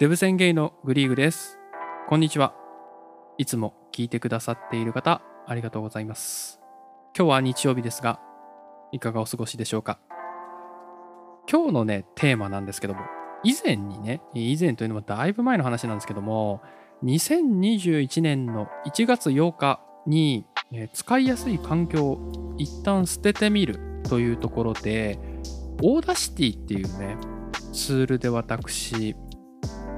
デブ宣言のグリーグです。こんにちは。いつも聞いてくださっている方、ありがとうございます。今日は日曜日ですが、いかがお過ごしでしょうか？今日のね、テーマなんですけども、以前にね、以前というのもだいぶ前の話なんですけども、2021年の1月8日に、え使いやすい環境を一旦捨ててみるというところで、Audacity っていうね、ツールで私、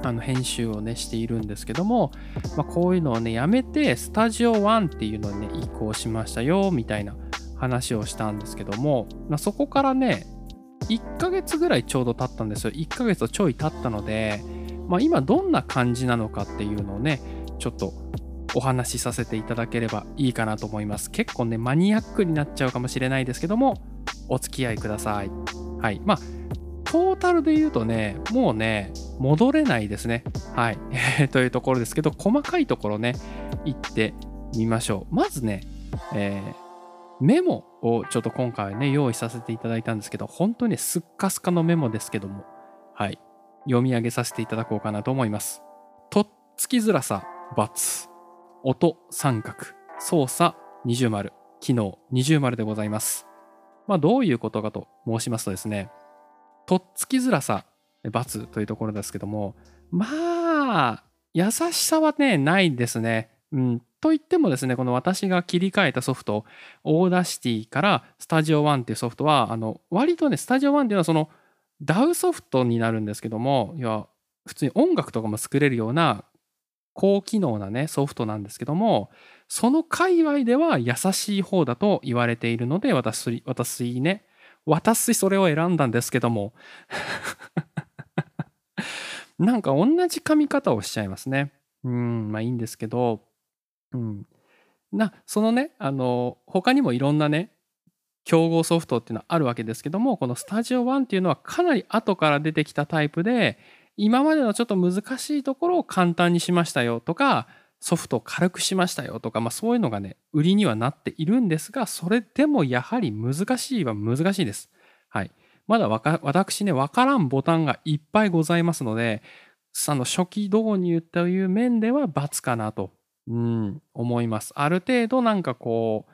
あの編集をねしているんですけども、まあ、こういうのをねやめてスタジオ1っていうのにね移行しましたよみたいな話をしたんですけども、まあ、そこからね1ヶ月ぐらいちょうど経ったんですよ。1ヶ月とちょい経ったので、まあ、今どんな感じなのかっていうのをねちょっとお話しさせていただければいいかなと思います。結構ねマニアックになっちゃうかもしれないですけどもお付き合いください。はい。まあトータルで言うとね、もうね、戻れないですね。はい。というところですけど、細かいところね、行ってみましょう。まずね、えーメモをちょっと今回ね、用意させていただいたんですけど、本当にね、スッカスカのメモですけども、はい。読み上げさせていただこうかなと思います。とっつきづらさ、×。音、三角。操作、二重丸。機能、二重丸でございます。まあ、どういうことかと申しますとですね、とっつきづらさ、×というところですけども、まあ、優しさはね、ないですね。うん。と言ってもですね、この私が切り替えたソフト、 Audacity からスタジオ1っていうソフトは、あの、割とね、スタジオ1っていうのはその、DAW ソフトになるんですけども、いや、普通に音楽とかも作れるような高機能なね、ソフトなんですけども、その界隈では優しい方だと言われているので、私、私ね、私それを選んだんですけども なんか同じ噛み方をしちゃいますね。うん、まあいいんですけど、うん。な、そのね、あの、他にもいろんなね、競合ソフトっていうのはあるわけですけども、このスタジオ1っていうのはかなり後から出てきたタイプで、今までのちょっと難しいところを簡単にしましたよとか、ソフトを軽くしましたよとか、まあそういうのがね、売りにはなっているんですが、それでもやはり難しいは難しいです。はい。まだわか私ね、わからんボタンがいっぱいございますので、あの初期導入という面では×かなと、うん、思います。ある程度なんかこう、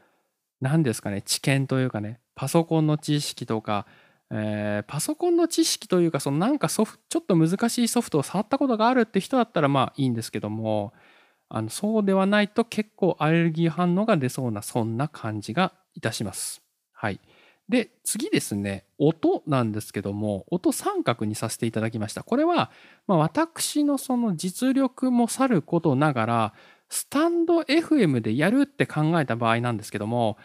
何ですかね、知見というかね、パソコンの知識とか、えーパソコンの知識というか、そのなんかソフちょっと難しいソフトを触ったことがあるって人だったらまあいいんですけども、あのそうではないと結構アレルギー反応が出そうな、そんな感じがいたします。はい。で、次ですね、音なんですけども、音三角にさせていただきました。これは、まあ、私のその実力もさることながら、スタンド FM でやるって考えた場合なんですけども、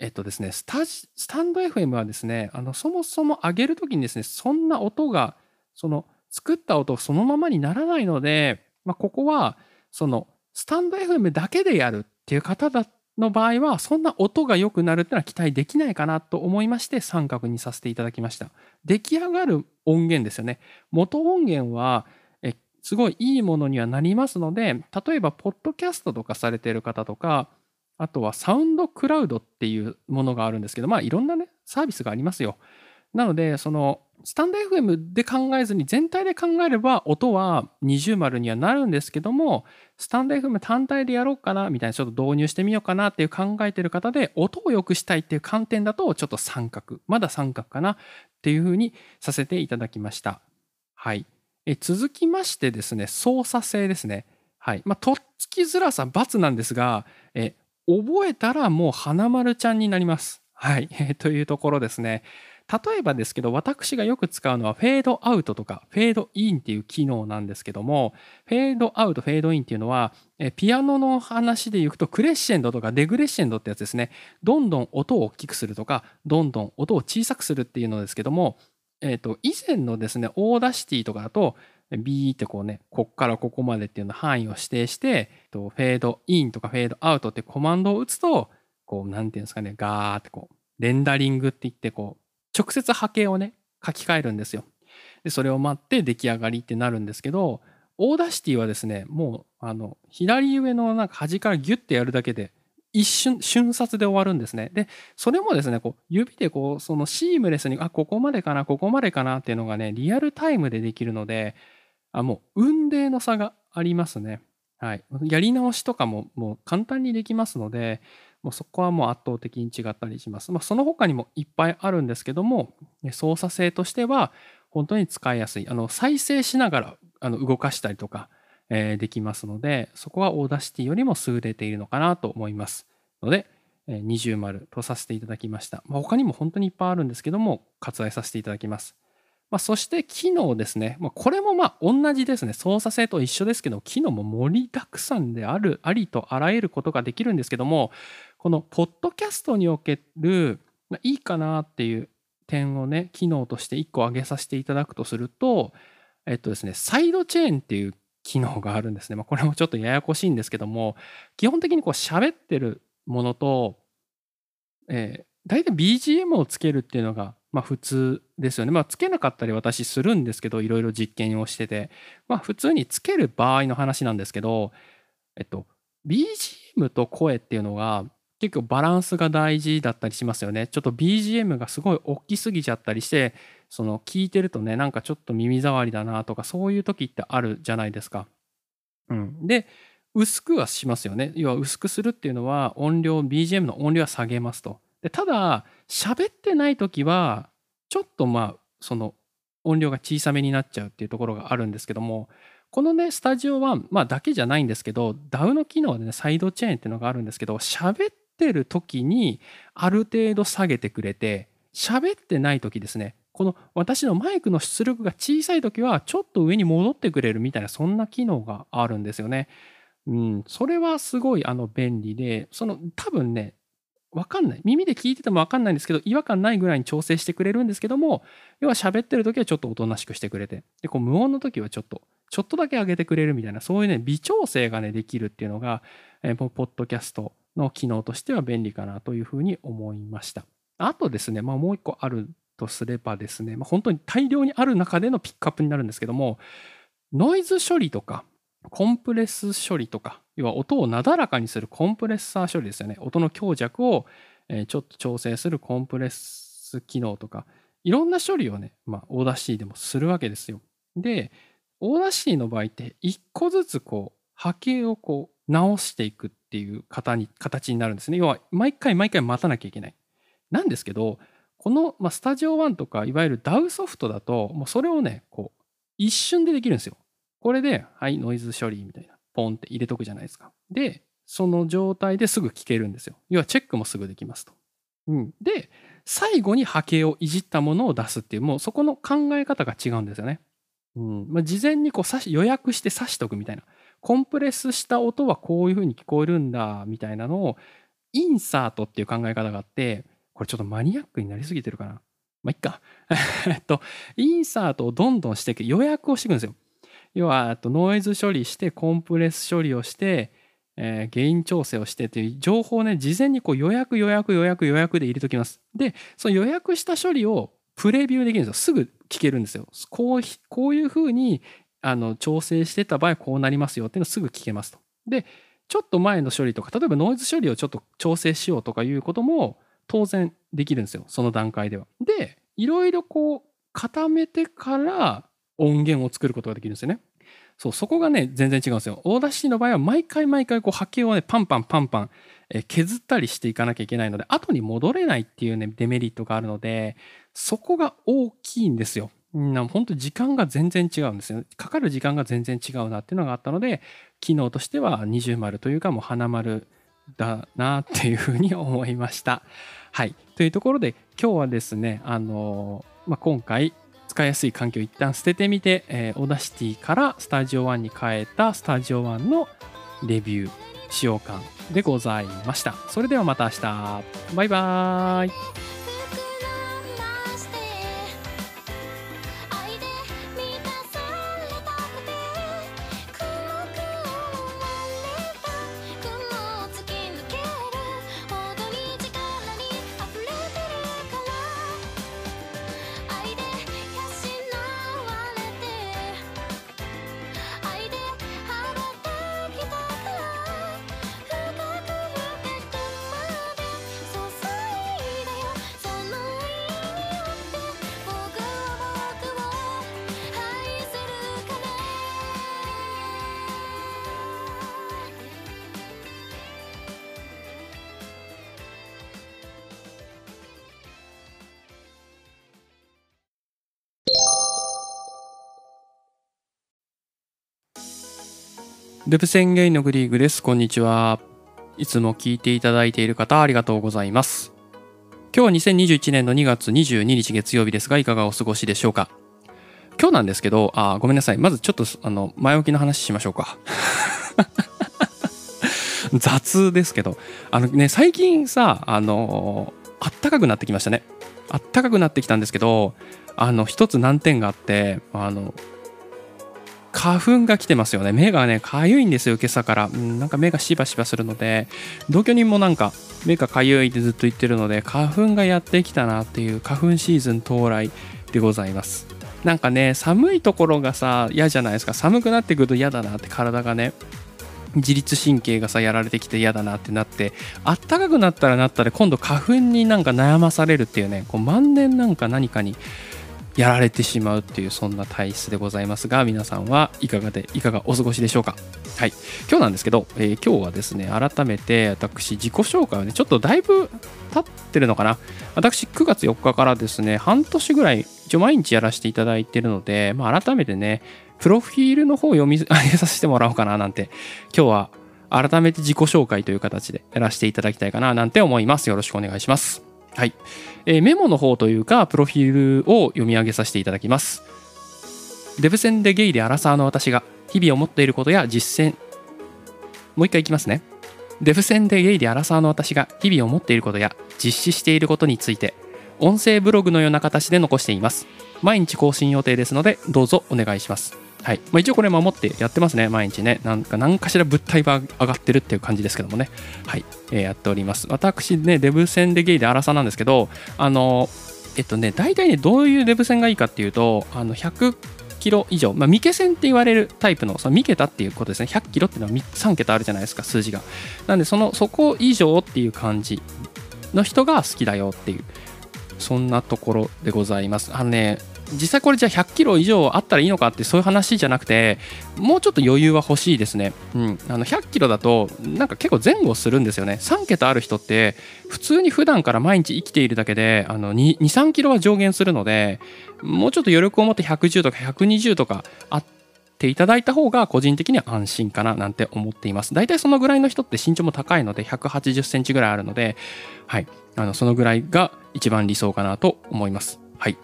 えっとですね、スタスタンド FM はですね、あのそもそも上げるときにですね、そんな音が、その作った音そのままにならないので、まあ、ここは、そのスタンド FM だけでやるっていう方だの場合は、そんな音が良くなるっていうのは期待できないかなと思いまして、三角にさせていただきました。出来上がる音源ですよね。元音源は、えすごいいいものにはなりますので、例えば、ポッドキャストとかされている方とか、あとはサウンドクラウドっていうものがあるんですけど、まあいろんなね、サービスがありますよ。なので、その、スタンド FM で考えずに全体で考えれば音は二重丸にはなるんですけども、スタンド FM 単体でやろうかなみたいなちょっと導入してみようかなっていう考えてる方で音を良くしたいっていう観点だとちょっと三角まだ三角かなっていうふうにさせていただきました。はい。え続きましてですね操作性ですね。はい。まあとっつきづらさ×なんですがえ覚えたらもう花丸ちゃんになります。はい。というところですね。例えばですけど私がよく使うのはフェードアウトとかフェードインっていう機能なんですけどもフェードアウトフェードインっていうのはピアノの話で言うとクレッシェンドとかデクレッシェンドってやつですね。どんどん音を大きくするとかどんどん音を小さくするっていうのですけども、えー、と以前のですね Audacity とかだとビーってこうねこっからここまでっていうの範囲を指定してフェードインとかフェードアウトってコマンドを打つとこうなんていうんですかねガーってこうレンダリングって言ってこう直接波形をね書き換えるんですよ。でそれを待って出来上がりってなるんですけど Audacity はですねもうあの左上のなんか端からギュッてやるだけで一瞬瞬殺で終わるんですね。でそれもですねこう指でこうそのシームレスにあここまでかなここまでかなっていうのがねリアルタイムでできるのであもう運命の差がありますね。はい。やり直しとかももう簡単にできますので、もうそこはもう圧倒的に違ったりします。まあ、その他にもいっぱいあるんですけども、操作性としては本当に使いやすい。あの再生しながらあの動かしたりとか、えー、できますので、そこは Audacity よりも優れているのかなと思います。ので、二重丸とさせていただきました。まあ、他にも本当にいっぱいあるんですけども、割愛させていただきます。まあ、そして機能ですね。まあ、これもまあ同じですね。操作性と一緒ですけど、機能も盛りだくさんである、ありとあらゆることができるんですけども、このポッドキャストにおける、まあ、いいかなっていう点をね、機能として1個挙げさせていただくとすると、えっとですね、サイドチェーンっていう機能があるんですね。まあ、これもちょっとややこしいんですけども、基本的にこう喋ってるものと、えー、大体 BGM をつけるっていうのがまあ普通ですよね。まあつけなかったり私するんですけど、いろいろ実験をしてて、まあ普通につける場合の話なんですけど、えっと、BGM と声っていうのが結構バランスが大事だったりしますよね。ちょっと BGM がすごい大きすぎちゃったりして、その聞いてるとね、なんかちょっと耳障りだなとか、そういう時ってあるじゃないですか。うん。で、薄くはしますよね。要は薄くするっていうのは音量、BGM の音量は下げますと。でただ喋ってない時はちょっとまあその音量が小さめになっちゃうっていうところがあるんですけどもこのねスタジオ1、まあ、だけじゃないんですけど DAW の機能でねサイドチェーンっていうのがあるんですけど喋ってる時にある程度下げてくれて喋ってない時ですねこの私のマイクの出力が小さい時はちょっと上に戻ってくれるみたいなそんな機能があるんですよね。うん、それはすごいあの便利でその多分ねわかんない。耳で聞いててもわかんないんですけど、違和感ないぐらいに調整してくれるんですけども、要は喋ってる時はちょっとおとなしくしてくれて、で、こう無音の時はちょっと、ちょっとだけ上げてくれるみたいな、そういうね、微調整がね、できるっていうのが、えー、ポッドキャストの機能としては便利かなというふうに思いました。あとですね、まあもう一個あるとすればですね、まあ、本当に大量にある中でのピックアップになるんですけども、ノイズ処理とか、コンプレス処理とか、要は音をなだらかにするコンプレッサー処理ですよね。音の強弱をちょっと調整するコンプレス機能とか、いろんな処理をね、まあ、 Audacity でもするわけですよ。で、 Audacity の場合って、一個ずつこう、波形をこう、直していくっていう形に形になるんですね。要は、毎回毎回待たなきゃいけない。なんですけど、この、まあ、スタジオ1とか、いわゆる DAW ソフトだと、もうそれをね、こう、一瞬でできるんですよ。これで、はい、ノイズ処理みたいな、ポンって入れとくじゃないですか。で、その状態ですぐ聞けるんですよ。要はチェックもすぐできますと。うん、で、最後に波形をいじったものを出すっていう、もうそこの考え方が違うんですよね。うんまあ、事前にこう予約して刺しとくみたいな。コンプレスした音はこういう風に聞こえるんだみたいなのをインサートっていう考え方があって、これちょっとマニアックになりすぎてるかな。まあ、いっか。えっと、インサートをどんどんしていく、予約をしていくんですよ。要はとノイズ処理してコンプレス処理をして、えー、ゲイン調整をしてという情報をね事前にこう予約予約予約予約で入れときますでその予約した処理をプレビューできるんですよすぐ聞けるんですよこうこういうふうにあの調整してた場合こうなりますよっていうのすぐ聞けますとでちょっと前の処理とか例えばノイズ処理をちょっと調整しようとかいうことも当然できるんですよその段階ではでいろいろこう固めてから音源を作ることができるんですよね。そう、そこがね、全然違うんですよ。 Audacity の場合は毎回毎回こう波形をね、パンパンパンパン、え削ったりしていかなきゃいけないので、後に戻れないっていうね、デメリットがあるので、そこが大きいんですよ。本当時間が全然違うんですよ。かかる時間が全然違うなっていうのがあったので、機能としては二重丸というかもう花丸だなっていうふうに思いました。はい。というところで今日はですね、あのまあ、今回使いやすい環境を一旦捨ててみて、えー、 Audacity からスタジオ1に変えたスタジオ1のレビュー使用感でございました。それではまた明日。バイバーイ。デブ宣言のグリーグです。こんにちは。いつも聞いていただいている方ありがとうございます。今日は2021年の2月22日月曜日ですが、いかがお過ごしでしょうか？今日なんですけど、あごめんなさい。まずちょっとあの前置きの話しましょうか。雑ですけど、あのね、最近さ、あのあったかくなってきましたね。あったかくなってきたんですけど、あの一つ難点があって、あの花粉が来てますよね。目がねかゆいんですよ今朝から、うん、なんか目がしばしばするので。同居人もなんか目がかゆいってずっと言ってるので花粉がやってきたなっていう花粉シーズン到来でございます。なんかね寒いところがさ嫌じゃないですか。寒くなってくると嫌だなって体がね自律神経がさやられてきて嫌だなってなってあったかくなったらなったで今度花粉になんか悩まされるっていうねこう万年なんか何かにやられてしまうっていうそんな体質でございますが皆さんはいかがでいかがお過ごしでしょうか？はい。今日なんですけど、えー今日はですね改めて私自己紹介をねちょっとだいぶ経ってるのかな？私9月4日からですね半年ぐらい一応毎日やらせていただいてるので、まあ、改めてねプロフィールの方を読み 上げさせてもらおうかななんて今日は改めて自己紹介という形でやらせていただきたいかななんて思います。よろしくお願いします。はい、えーメモの方というかプロフィールを読み上げさせていただきます。デブ戦でゲイでアラサーの私が日々思っていることや実践もう一回いきますね。デブ戦でゲイでアラサーの私が日々思っていることや実施していることについて音声ブログのような形で残しています。毎日更新予定ですのでどうぞお願いします。はい、まあ、一応これ守ってやってますね毎日ね。なんか何かしら物体が上がってるっていう感じですけどもね。はい、えーやっております。私ねデブ戦でゲイでアラサーなんですけどあのえっとね大体ねどういうデブ戦がいいかっていうとあの100キロ以上、まあ、未線って言われるタイプのその未桁っていうことですね。100キロっていうのは3桁あるじゃないですか数字が。なんでそのそこ以上っていう感じの人が好きだよっていうそんなところでございます。あのね実際これじゃあ100キロ以上あったらいいのかってそういう話じゃなくてもうちょっと余裕は欲しいですね、うん、あの100キロだとなんか結構前後するんですよね。3桁ある人って普通に普段から毎日生きているだけで23キロは上限するのでもうちょっと余力を持って110とか120とかあっていただいた方が個人的には安心かななんて思っています。大体そのぐらいの人って身長も高いので180センチぐらいあるのではい。あのそのぐらいが一番理想かなと思います。はい。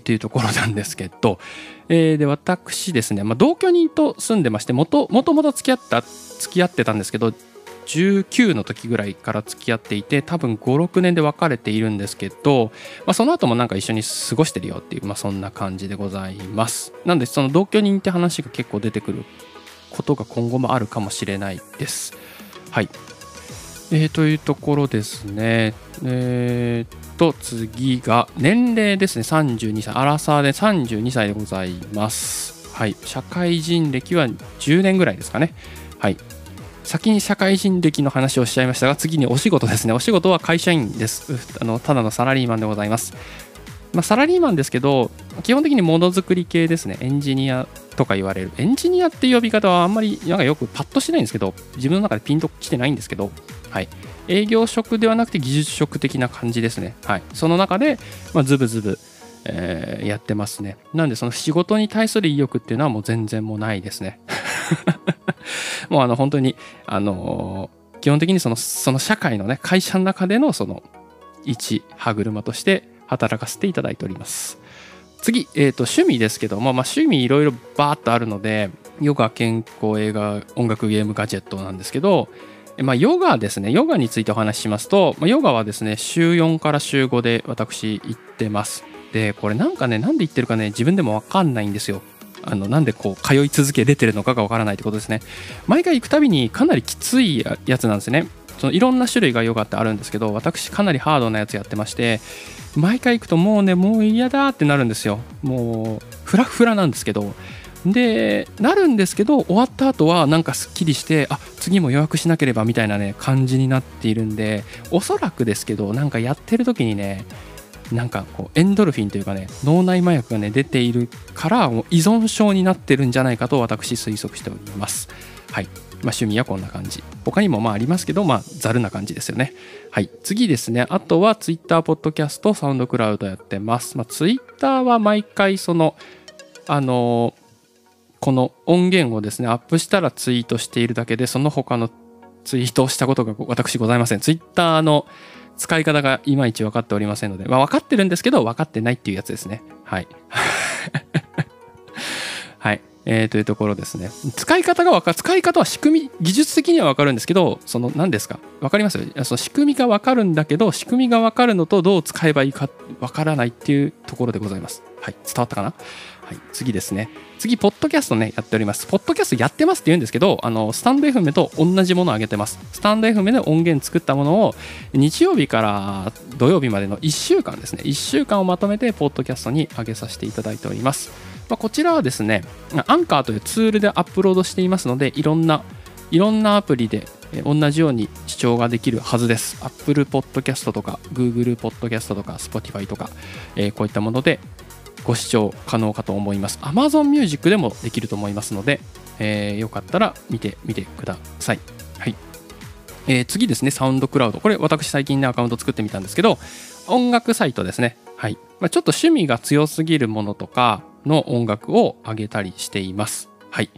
というところなんですけど、えーで私ですね、まあ、同居人と住んでましてもともともと付き合った付き合ってたんですけど19の時ぐらいから付き合っていて多分56年で別れているんですけど、まあ、その後もなんか一緒に過ごしてるよっていう、まあ、そんな感じでございます。なんでその同居人って話が結構出てくることが今後もあるかもしれないです。はい。えー、というところですね。えー、と、次が、年齢ですね、32歳、アラサーで32歳でございます。はい、社会人歴は10年ぐらいですかね。はい。先に社会人歴の話をしちゃいましたが、次にお仕事ですね。お仕事は会社員です。あのただのサラリーマンでございます。まあ、サラリーマンですけど、基本的にものづくり系ですね。エンジニアとか言われる。エンジニアっていう呼び方はあんまりなんかよくパッとしてないんですけど、自分の中でピンときてないんですけど、はい、営業職ではなくて技術職的な感じですね。はい、その中で、まあ、ズブズブ、えーやってますね。なんでその仕事に対する意欲っていうのはもう全然もうないですね。もうあの本当に、あのー基本的にそのその社会のね会社の中でのその一歯車として働かせていただいております。次、えー、と趣味ですけども、まあ、趣味いろいろバーッとあるのでヨガ健康映画音楽ゲームガジェットなんですけど、まあ、ヨガですね。ヨガについてお話ししますと、ま、ヨガはですね週4から週5で私行ってます。でこれなんかねなんで行ってるかね自分でも分かんないんですよ。あのなんでこう通い続け出てるのかが分からないってことですね。毎回行くたびにかなりきついやつなんですね。そのいろんな種類がヨガってあるんですけど私かなりハードなやつやってまして毎回行くともうねもう嫌だってなるんですよ。もうフラフラなんですけどでなるんですけど終わった後はなんかすっきりしてあ次も予約しなければみたいなね感じになっているんでおそらくですけどなんかやってる時にねなんかこうエンドルフィンというかね脳内麻薬がね出ているからもう依存症になってるんじゃないかと私推測しております。はい。まあ、趣味はこんな感じ。他にもまあありますけどまあざるな感じですよね。はい。次ですね。あとは Twitter ポッドキャストサウンドクラウドやってます、まあ、Twitter は毎回そのあのこの音源をですねアップしたらツイートしているだけでその他のツイートをしたことが私ございません。ツイッターの使い方がいまいち分かっておりませんので、まあ、分かってるんですけど分かってないっていうやつですね。はい。はい。えー、というところですね。使い方がわかる、使い方は仕組み、技術的にはわかるんですけど、その何ですか？わかります？その仕組みがわかるんだけど、仕組みがわかるのとどう使えばいいかわからないっていうところでございます。はい、伝わったかな？はい、次ですね。次、ポッドキャストね、やっております。ポッドキャストやってますって言うんですけど、あの、スタンド FM と同じものを上げてます。スタンド FM で音源作ったものを、日曜日から土曜日までの1週間ですね、1週間をまとめて、ポッドキャストに上げさせていただいております。まあ、こちらはですね、アンカーというツールでアップロードしていますので、いろんな、いろんなアプリで同じように視聴ができるはずです。Apple Podcast とか Google Podcast とか Spotify とか、えー、こういったものでご視聴可能かと思います。Amazon Music でもできると思いますので、えー、よかったら見てみてください。はい。えー、次ですね、サウンドクラウド。これ私最近ね、アカウント作ってみたんですけど、音楽サイトですね。はい。まあ、ちょっと趣味が強すぎるものとかの音楽を上げたりしています。はい。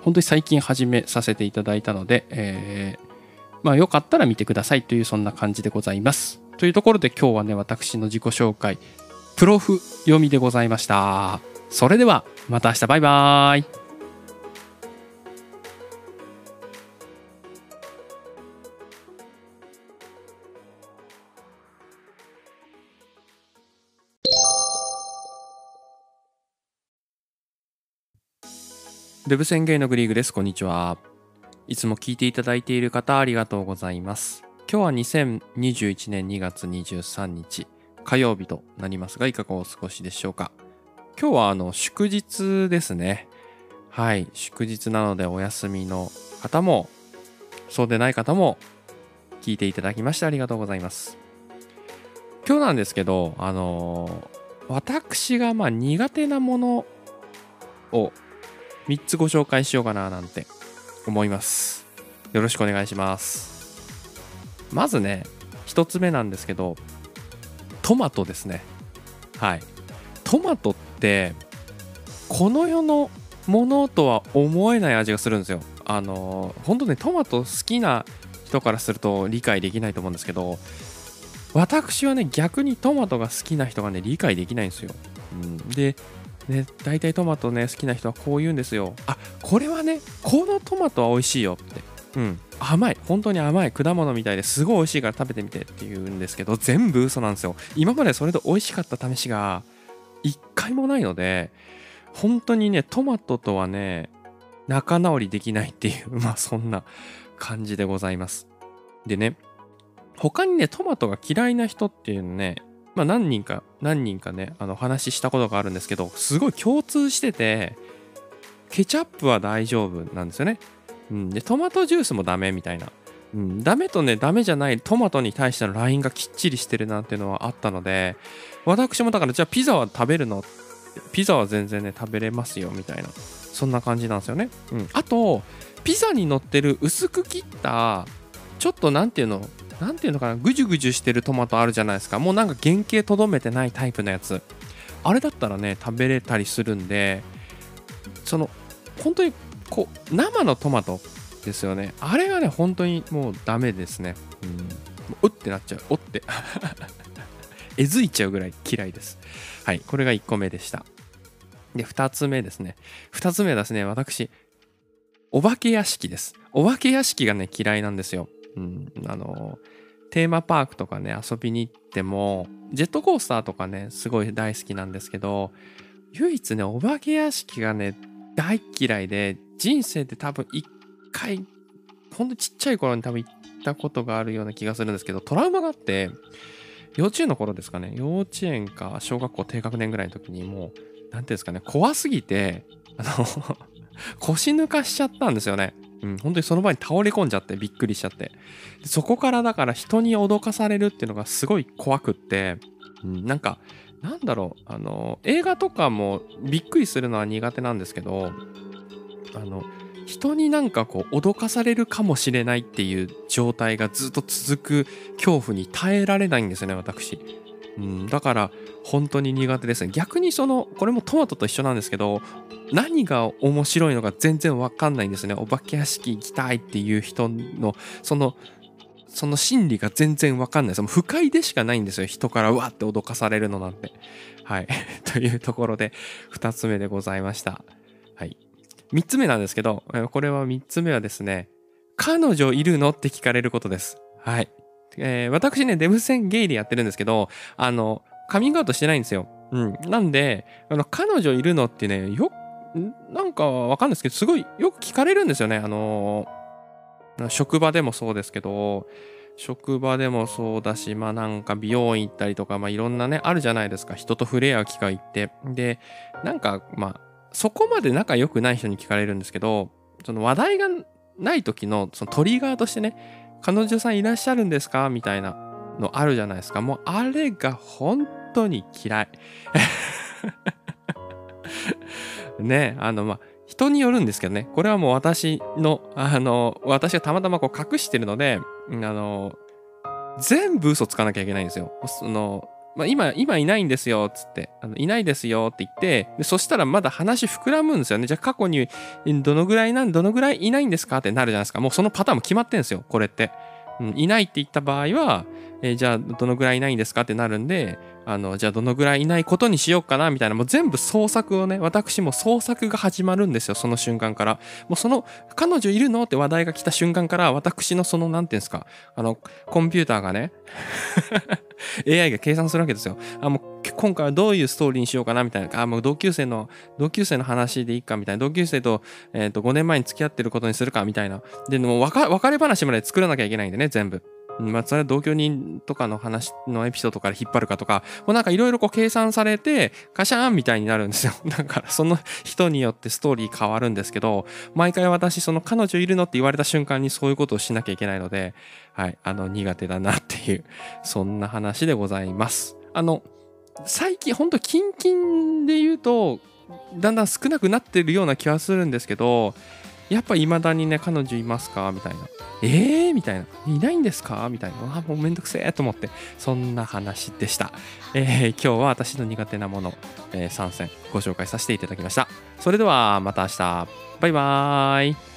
本当に最近始めさせていただいたので、えー、まあよかったら見てくださいというそんな感じでございます。というところで今日はね、私の自己紹介、プロフ読みでございました。それではまた明日バイバーイ。デブ宣言のグリーグです。こんにちは。いつも聞いていただいている方ありがとうございます。今日は2021年2月23日。火曜日となりますが、いかがお過ごしでしょうか。今日はあの祝日ですね。はい、祝日なのでお休みの方も、そうでない方も聞いていただきましてありがとうございます。今日なんですけど、あのー、私がまあ苦手なものを3つご紹介しようかななんて思います。よろしくお願いします。まずね、1つ目なんですけど、トマトですね。はい。トマトってこの世のものとは思えない味がするんですよ。あの本当ねトマト好きな人からすると理解できないと思うんですけど私はね逆にトマトが好きな人がね理解できないんですよ、うん、でね大体トマトね好きな人はこう言うんですよ。あこれはねこのトマトは美味しいよって。うん。甘い本当に甘い果物みたいですごい美味しいから食べてみてって言うんですけど全部嘘なんですよ。今までそれで美味しかった試しが一回もないので本当にねトマトとはね仲直りできないっていう まあそんな感じでございます。でね他にねトマトが嫌いな人っていうのねまあ何人か何人かねあの話したことがあるんですけどすごい共通しててケチャップは大丈夫なんですよね。うん、でトマトジュースもダメみたいな、うん、ダメとねダメじゃないトマトに対してのラインがきっちりしてるなっていうのはあったので私もだからじゃあピザは食べるの？ピザは全然ね食べれますよみたいな。そんな感じなんですよね、うん、あとピザに乗ってる薄く切ったちょっと何ていうの？何ていうのかな？ぐじゅぐじゅしてるトマトあるじゃないですか。もうなんか原型とどめてないタイプのやつ。あれだったらね食べれたりするんでその本当にこう生のトマトですよね。あれがね本当にもうダメですね。うん。うってなっちゃう。おって。えずいちゃうぐらい嫌いです。はい。これが1個目でした。で2つ目ですね。2つ目はですね私お化け屋敷です。お化け屋敷がね嫌いなんですよ。うん。あのテーマパークとかね遊びに行ってもジェットコースターとかねすごい大好きなんですけど唯一ねお化け屋敷がね大嫌いで人生で多分一回、ほんとちっちゃい頃に多分行ったことがあるような気がするんですけど、トラウマがあって、幼稚園の頃ですかね、幼稚園か小学校低学年ぐらいの時にもう、何ていうんですかね、怖すぎて、あの 腰抜かしちゃったんですよね。うん、本当にその場に倒れ込んじゃってびっくりしちゃってそこからだから人に脅かされるっていうのがすごい怖くって、うん、なんかなんだろうあの映画とかもびっくりするのは苦手なんですけどあの人になんかこう脅かされるかもしれないっていう状態がずっと続く恐怖に耐えられないんですよね私。うん、だから本当に苦手ですね逆にそのこれもトマトと一緒なんですけど何が面白いのか全然わかんないんですねお化け屋敷行きたいっていう人のそのその心理が全然わかんないです。不快でしかないんですよ。人からわって脅かされるのなんて。はい。というところで、2つ目でございました。はい。3つ目なんですけど、これは3つ目はですね、彼女いるのって聞かれることです。はい。えー、私ね、デブ戦ゲイでやってるんですけど、あの、カミングアウトしてないんですよ。うん。なんで、あの、彼女いるのってね、よなんかわかんないですけど、すごいよく聞かれるんですよね。あの職場でもそうですけど、職場でもそうだし、まあなんか美容院行ったりとか、まあいろんなね、あるじゃないですか。人と触れ合う機会って。で、なんかまあ、そこまで仲良くない人に聞かれるんですけど、その話題がない時のそのトリガーとしてね、彼女さんいらっしゃるんですか？みたいなのあるじゃないですか。もうあれが本当に嫌い。ね、あのまあ、人によるんですけどね、これはもう私の、あの、私がたまたまこう隠してるので、あの、全部嘘つかなきゃいけないんですよ。その、まあ、今、今いないんですよ、つって、あのいないですよって言ってで、そしたらまだ話膨らむんですよね。じゃあ過去にどのぐらいなん、どのぐらいいないんですかってなるじゃないですか。もうそのパターンも決まってんですよ、これって。うん、いないって言った場合は、えー、じゃあどのぐらいいないんですかってなるんで、あの、じゃあどのぐらいいないことにしようかなみたいな、もう全部創作をね、私も創作が始まるんですよ、その瞬間から。もうその、彼女いるのって話題が来た瞬間から、私のその、なんていうんですか、あの、コンピューターがね AI が計算するわけですよ。あ、もう今回はどういうストーリーにしようかなみたいな。あ、もう同級生の、同級生の話でいいかみたいな。同級生と、えっ、ー、と、5年前に付き合ってることにするかみたいな。で、もう別れ話まで作らなきゃいけないんでね、全部。まあ、それは同居人とかの話のエピソードから引っ張るかとか、もうなんかいろいろこう計算されて、カシャーンみたいになるんですよ。だからその人によってストーリー変わるんですけど、毎回私その彼女いるのって言われた瞬間にそういうことをしなきゃいけないので、はい、あの苦手だなっていう、そんな話でございます。あの、最近ほんとキンキンで言うと、だんだん少なくなってるような気はするんですけど、やっぱ未だにね、彼女いますか？みたいな。えー？みたいな。いないんですか？みたいな。あ、もうめんどくせえと思って。そんな話でした。えー、今日は私の苦手なもの、えー、3選ご紹介させていただきました。それではまた明日。バイバーイ。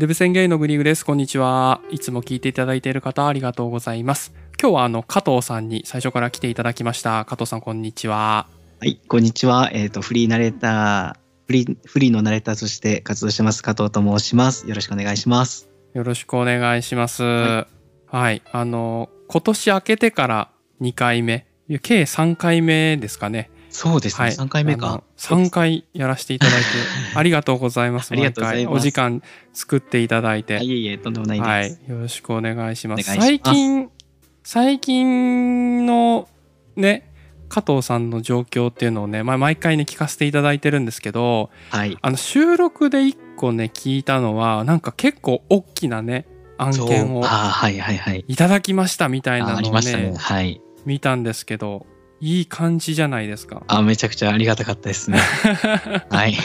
デブ宣言のグリーグです。こんにちは。いつも聞いていただいている方ありがとうございます。今日はあの加藤さんに最初から来ていただきました。加藤さんこんにちは。はい、こんにちは。えっ、ー、とフリーナレーターフリーフリーのナレーターとして活動してます加藤と申します。よろしくお願いします。よろしくお願いします。はい、はい、あの今年明けてから2回目、計3回目ですかね。そうですね、はい、3回目か。3回やらせていただいて、ありがとうございます。ありがとうございます。お時間作っていただいて。いえいえ、とんでもないです。はい、よろしくお願いします。ます最近、最近のね、加藤さんの状況っていうのをね、まあ、毎回ね、聞かせていただいてるんですけど、はい、あの収録で1個ね、聞いたのは、なんか結構大きなね、案件をいただきましたみたいなのをね、ねはい、見たんですけど、いい感じじゃないですか。あ、めちゃくちゃありがたかったですね。はい。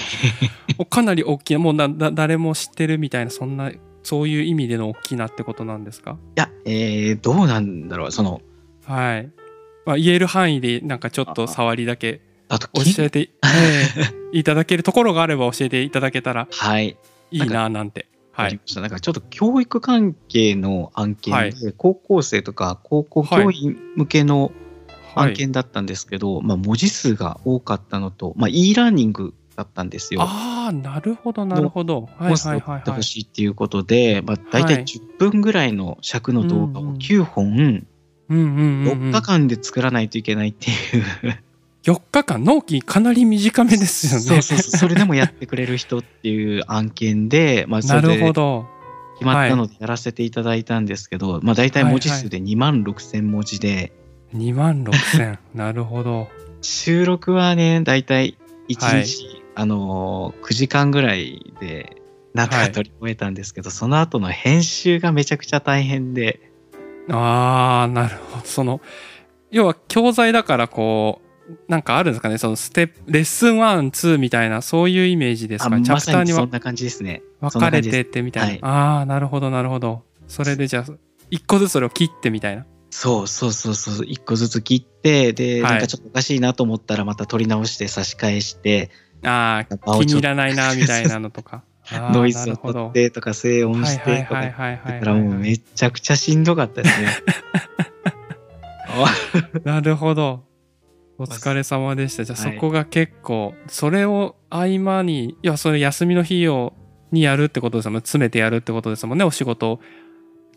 かなり大きな、もうなだ誰も知ってるみたいな、そんな、そういう意味での大きなってことなんですか？いや、えー、どうなんだろう、その。はい。まあ、言える範囲で、なんかちょっと触りだけ教えて、えー、いただけるところがあれば教えていただけたら、はい。いいな、なんて。はい。なんかちょっと教育関係の案件で、はい、高校生とか高校教員向けの、案件だったんですけど、まあ、文字数が多かったのと、まあ、e ラーニングだったんですよ。ああ、なるほど、なるほど。はいはいはってほしいっていうことで、まあ、大体はい10分ぐらいの尺の動画をうんうん9本、うんうんうん、うん。6日間で作らないといけないっていう、4日間、納期かなり短めですよね。そうそうそうそれでもやってくれる人っていう案件で、まあ、そなれでるほど。決まったのでやらせていただいたんですけど、まあ、大体文字数で2万6千文字で、2万6千。なるほど。収録はね、大体1はい日、あのー9時間ぐらいで、なんとか撮り終えたんですけど、その後の編集がめちゃくちゃ大変で、ああ、なるほど。その、要は教材だからこう、なんかあるんですかねそのステップ、レッスン1、2みたいな、そういうイメージですあかねチャまプターにはそんな感じですね。分かれてってみたいな。はいああ、なるほど、なるほど。それでじゃあ、一個ずつそれを切ってみたいな。そうそうそうそう、一個ずつ切って、で、はいなんかちょっとおかしいなと思ったらまた撮り直して差し替えして、ああ、気に入らないな、みたいなのとか。ノイズを取ってとか静音しはいはいてとか、はいはいはいだからもうめちゃくちゃしんどかったですね。なるほど。お疲れ様でした。じゃあはいそこが結構、それを合間に、いや、それ休みの日をにやるってことですもんね。詰めてやるってことですもんね、お仕事。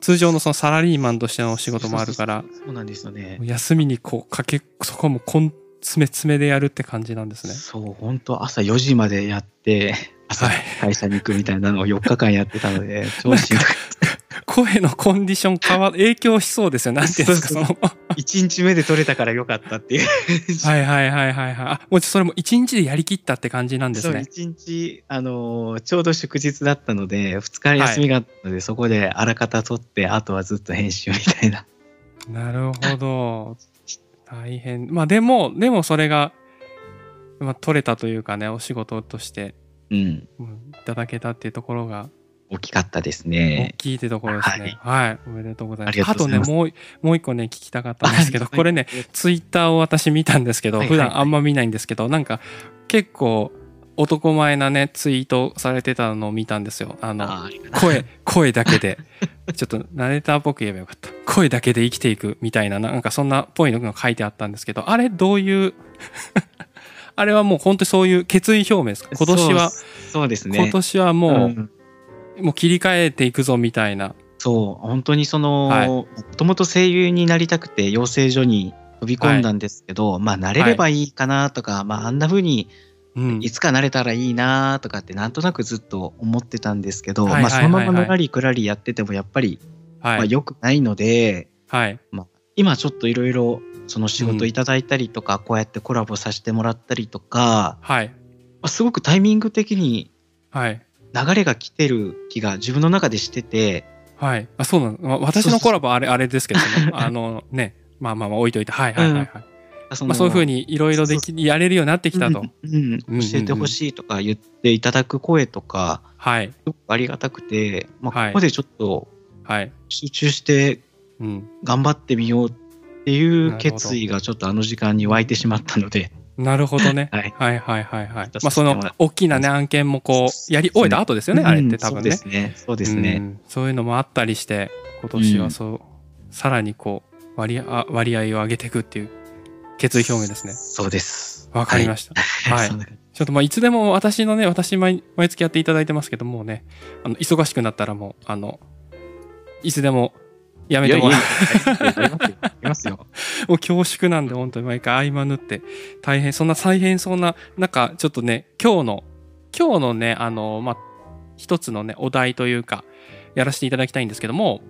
通常のそのサラリーマンとしてのお仕事もあるから、そうなんですよね。休みにこうかけ、そこはもうこん詰め詰めでやるって感じなんですね。そう、本当朝4時までやって、朝はい会社に行くみたいなのを4日間やってたので、超しんどかった。声のコンディション変わ、影響しそうですよ。なんていうんですか、その。1日目で撮れたからよかったっていう。はいはいはいはいはい。あ、もうそれも一日でやりきったって感じなんですそう、ね。1日、あのーちょうど祝日だったので、2日休みがあったので、そこであらかた撮って、あとはずっと編集みたいな。なるほど。大変。まあでも、でもそれが、まあ取れたというかね、お仕事として、うん。うん、いただけたっていうところが大きかったです大ね。きいってところですね。はい。おめでとうございます。あとね、もう、もう一個ね、聞きたかったんですけど、はいこれね、ツイッターを私見たんですけど、はい普段あんま見ないんですけど、なんか結構男前なね、ツイートされてたのを見たんですよ。あの、声、声だけで。ちょっとナレーターっぽく言えばよかった。声だけで生きていくみたいな、なんかそんなっぽいのが書いてあったんですけど、あれどういう、あれはもう本当にそういう決意表明ですか？今年は、そうですね。今年はもう、うんもう切り替えていくぞみたいな。そう、本当にその、はいもともと声優になりたくて養成所に飛び込んだんですけど、まあ、慣れればいいかなとか、まあ、あんな風にうんいつか慣れたらいいなとかってなんとなくずっと思ってたんですけど、はいはいまあ、そのまはいはいまのらりくらりやっててもやっぱり、まあ、はい。良くないので、はい。今ちょっといろいろその仕事いただいたりとか、こうやってコラボさせてもらったりとか、はい。まあ、すごくタイミング的にはい。流れが来てる気が自分の中でしてて、はい。あ、そうなの。ま私のコラボあれ、あれですけど、そ のあのね、まあまあまあ置いといて、はいはいはいはい。そまあそういうふうににいろいろでき、やれるようになってきたと。うんうんうん教えてほしいとか言っていただく声とか、はい。ありがたくて、まあ、はいここでちょっとはい。集中してうん。頑張ってみようっていう決意がちょっとあの時間に湧いてしまったので、なるほどね。はいはいはいはいはい。出まあその大きなね案件もこうやり終えた後ですよね、あれって多分ね。うんそうですね。そうですね。うんそういうのもあったりして、今年はそう、さらにこう割あ割合を上げていくっていう決意表明ですね。そうです。わかりました。たはいちょっとまあいつでも私のね、私毎毎月やっていただいてますけどもうね、あの忙しくなったらもう、あの、いつでもやめてもらう。やりますよ。もう恐縮なんで本当に毎回合間縫って大変そんな大変そうななんかちょっとね今日の今日のねあのまあ一つのねお題というかやらせていただきたいんですけども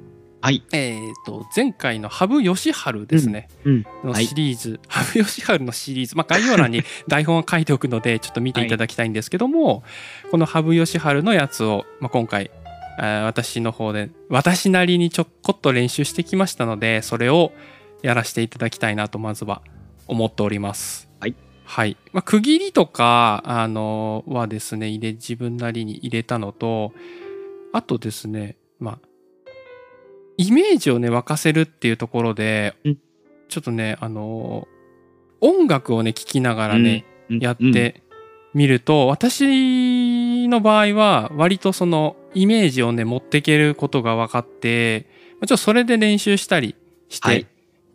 はい。えっ、と前回の羽生善治ですね、うん。のはいシリーズ、羽生善治のシリーズ、まあ、概要欄に台本を書いておくのでちょっと見ていただきたいんですけども、この羽生善治のやつを、まあ、今回私の方で私なりにちょこっと練習してきましたのでそれをやらせていただきたいなとまずは思っております。はい。はい。まあ、区切りとか、あのはですね、入れ、自分なりに入れたのと、あとですね、まあ、イメージをね、沸かせるっていうところで、うんちょっとね、あの音楽をね、聴きながらね、うんやってみると、私の場合は割とそのイメージをね持っていけることが分かってまあちょっとそれで練習したりして、はい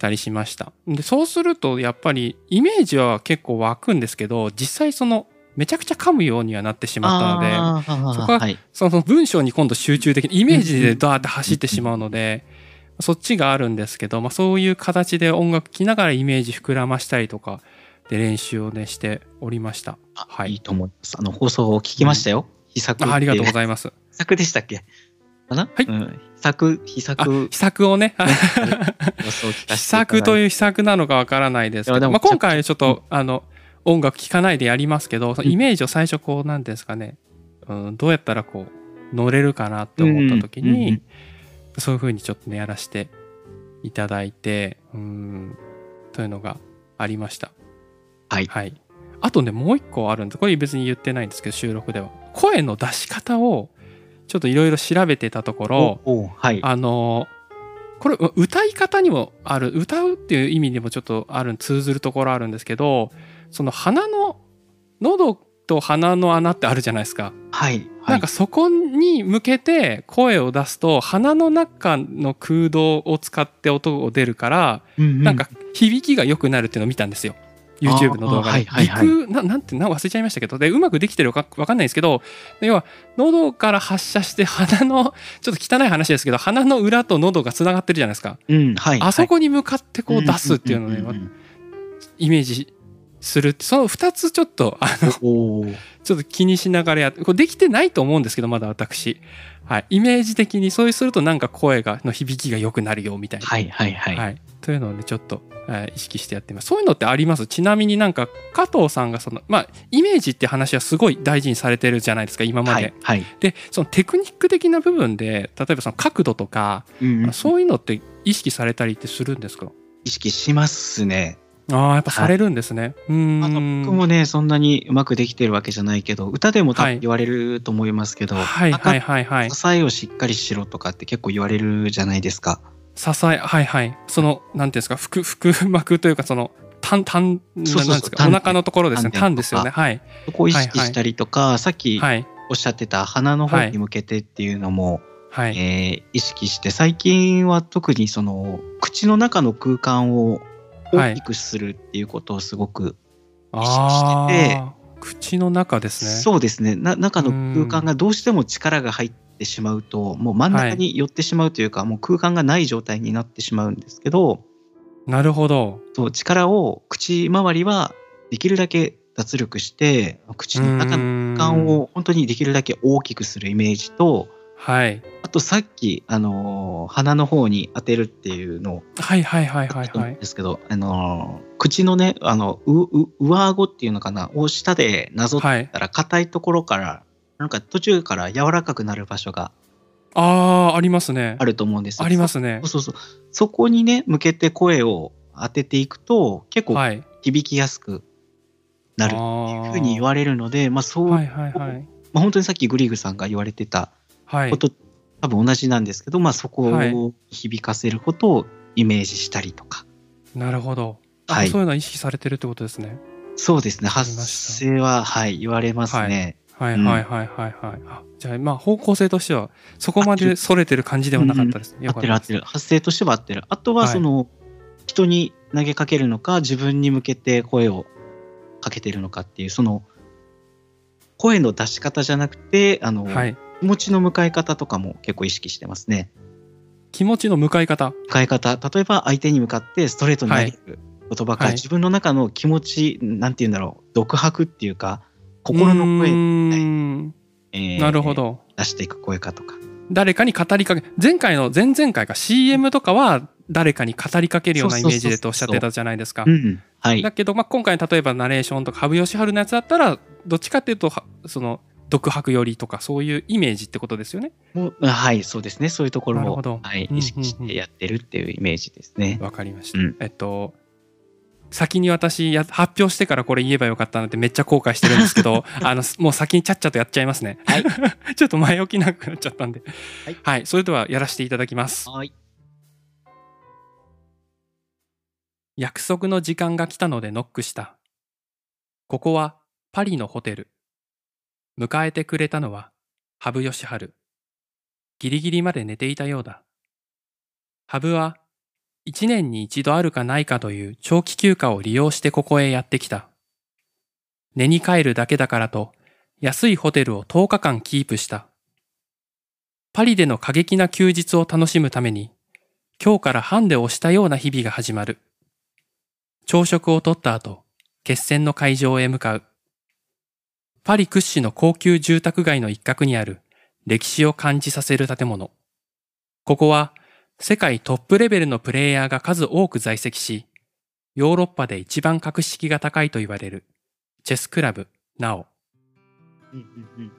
たりしましたでそうするとやっぱりイメージは結構湧くんですけど実際そのめちゃくちゃ噛むようにはなってしまったのでそこははい。その文章に今度集中的にイメージでダーって走ってしまうのでそっちがあるんですけど、まあ、そういう形で音楽聴きながらイメージ膨らましたりとかで練習をねしておりました。あはいいいと思います。あの、放送を聞きましたよ。秘策。あありがとうごいざいます。ます。秘策でしたっけかなはいうん。秘策、秘策、秘策をね秘策と。いう秘策なのかわからないですけど、まあ、今回ちょっと、あの音楽聴かないでやりますけど、イメージを最初こうなんですかね、うん、どうやったらこう乗れるかなって思った時に、うんうんうんそういうにちょっとねやらせていただいてうんというのがありました。はい。はい、あとねもう一個あるんですこれ別に言ってないんですけど収録では声の出し方をちょっといろいろ調べてたところはい。あのこれ歌い方にもある歌うっていう意味でもちょっとある通ずるところあるんですけどその鼻の喉と鼻の穴ってあるじゃないですか。はい。はいなんか。そこに向けて声を出すと鼻の中の空洞を使って音を出るから、うんなんか響きが良くなるっていうのを見たんですよ。YouTube の動画で。はいはいななんてな忘れちゃいましたけどでうまくできてるかわかんないですけど要は喉から発射して鼻のちょっと汚い話ですけど鼻の裏と喉がつながってるじゃないですか。うん、はい。あそこに向かってこう出すっていうのをね、んんんイメージするその2つちょっとあの。ちょっと気にしながらやってこれできてないと思うんですけどまだ私、はい、イメージ的にそうするとなんか声がの響きが良くなるよみたいな、はいはいはい。はいというのをねちょっと、はい意識してやってます。そういうのってあります？ちなみになんか加藤さんがそのまあイメージって話はすごい大事にされてるじゃないですか今まで、はい。はい。でそのテクニック的な部分で例えばその角度とか、うんうん。そういうのって意識されたりってするんですか？意識しますね。ああやっぱされるんですね、うーん。あの僕もね、そんなにうまくできてるわけじゃないけど、歌でも言われると思いますけど、はいはいはいはい。支えをしっかりしろとかって結構言われるじゃないですか。支えはいはい。そのなんていうんですか腹 腹膜というかその痰痰なそうそうそう。なんですか痰お腹のところですね。痰痰ですよね。はい。そこを意識したりとか、さっきはい。おっしゃってた鼻の方に向けてっていうのも、はい、えー意識して、最近は特にその口の中の空間を大きくするっていうことをすごくあ意識してあ口の中ですね。そうですね。な中の空間がどうしても力が入ってしまうともう真ん中に寄ってしまうというか、もう空間がない状態になってしまうんですけどなるほど。そう力を口周りはできるだけ脱力して口の中の空間を本当にできるだけ大きくするイメージとはい。あとさっき、あのー鼻の方に当てるっていうのをはいはいはいはいはい。ですけど、あのー口のねあのうう上顎っていうのかなを下でなぞっはい。たら硬いところからなんか途中から柔らかくなる場所がああありますね。あると思うんです。よありますね。そうそうそう。そこにね向けて声を当てていくと結構はい。響きやすくなるっていうふうに言われるので、まあそう、はいはいはい。まあ、本当にさっきグリーグさんが言われてたはい。こと、多分同じなんですけど、まあそこはい。を響かせることをイメージしたりとか、なるほど。あ、はい。そういうのは意識されてるってことですね。そうですね。発声ははい言われますね、うんはいはいはいはいはい、あじゃあまあ方向性としてはそこまでそれてる感じではなかったですね、合ってる合ってる。発声としては合ってる。あとははい。その、人に投げかけるのか自分に向けて声をかけてるのかっていうその声の出し方じゃなくてあの、はい。気持ちの向かい方とかも結構意識してますね。気持ちの向かい方。向かい方。例えば相手に向かってストレートに投げる言葉から、はい。自分の中の気持ちなんて言うんだろう。独白っていうか心のう声、ーん。えーなるほど。出していく声かとか。誰かに語りかけ前回の前々回か CM とかは誰かに語りかけるようなイメージでとおっしゃってたじゃないですか。だけど、まあ、今回例えばナレーションとか羽生善治のやつだったらどっちかっていうとはその独白よりとかそういうイメージってことですよね。はいそうですね。そういうところをなるほど。はい、意識してやってるっていうイメージですね、わかりました、うん。えっと先に私や発表してからこれ言えばよかったなってめっちゃ後悔してるんですけど あのもう先にちゃっちゃとやっちゃいますね。はい。ちょっと前置きなくなっちゃったんで。はい。はい、それではやらせていただきます。はい。約束の時間が来たのでノックした。ここはパリのホテル。迎えてくれたのは羽生善治。ギリギリまで寝ていたようだ。羽生は一年に一度あるかないかという長期休暇を利用してここへやってきた。寝に帰るだけだからと、安いホテルを10日間キープした。パリでの過激な休日を楽しむために、今日からハンデをしたような日々が始まる。朝食をとった後、決戦の会場へ向かう。パリ屈指の高級住宅街の一角にある歴史を感じさせる建物。ここは世界トップレベルのプレイヤーが数多く在籍し、ヨーロッパで一番格式が高いと言われるチェスクラブ、ナオ。うんうんうん。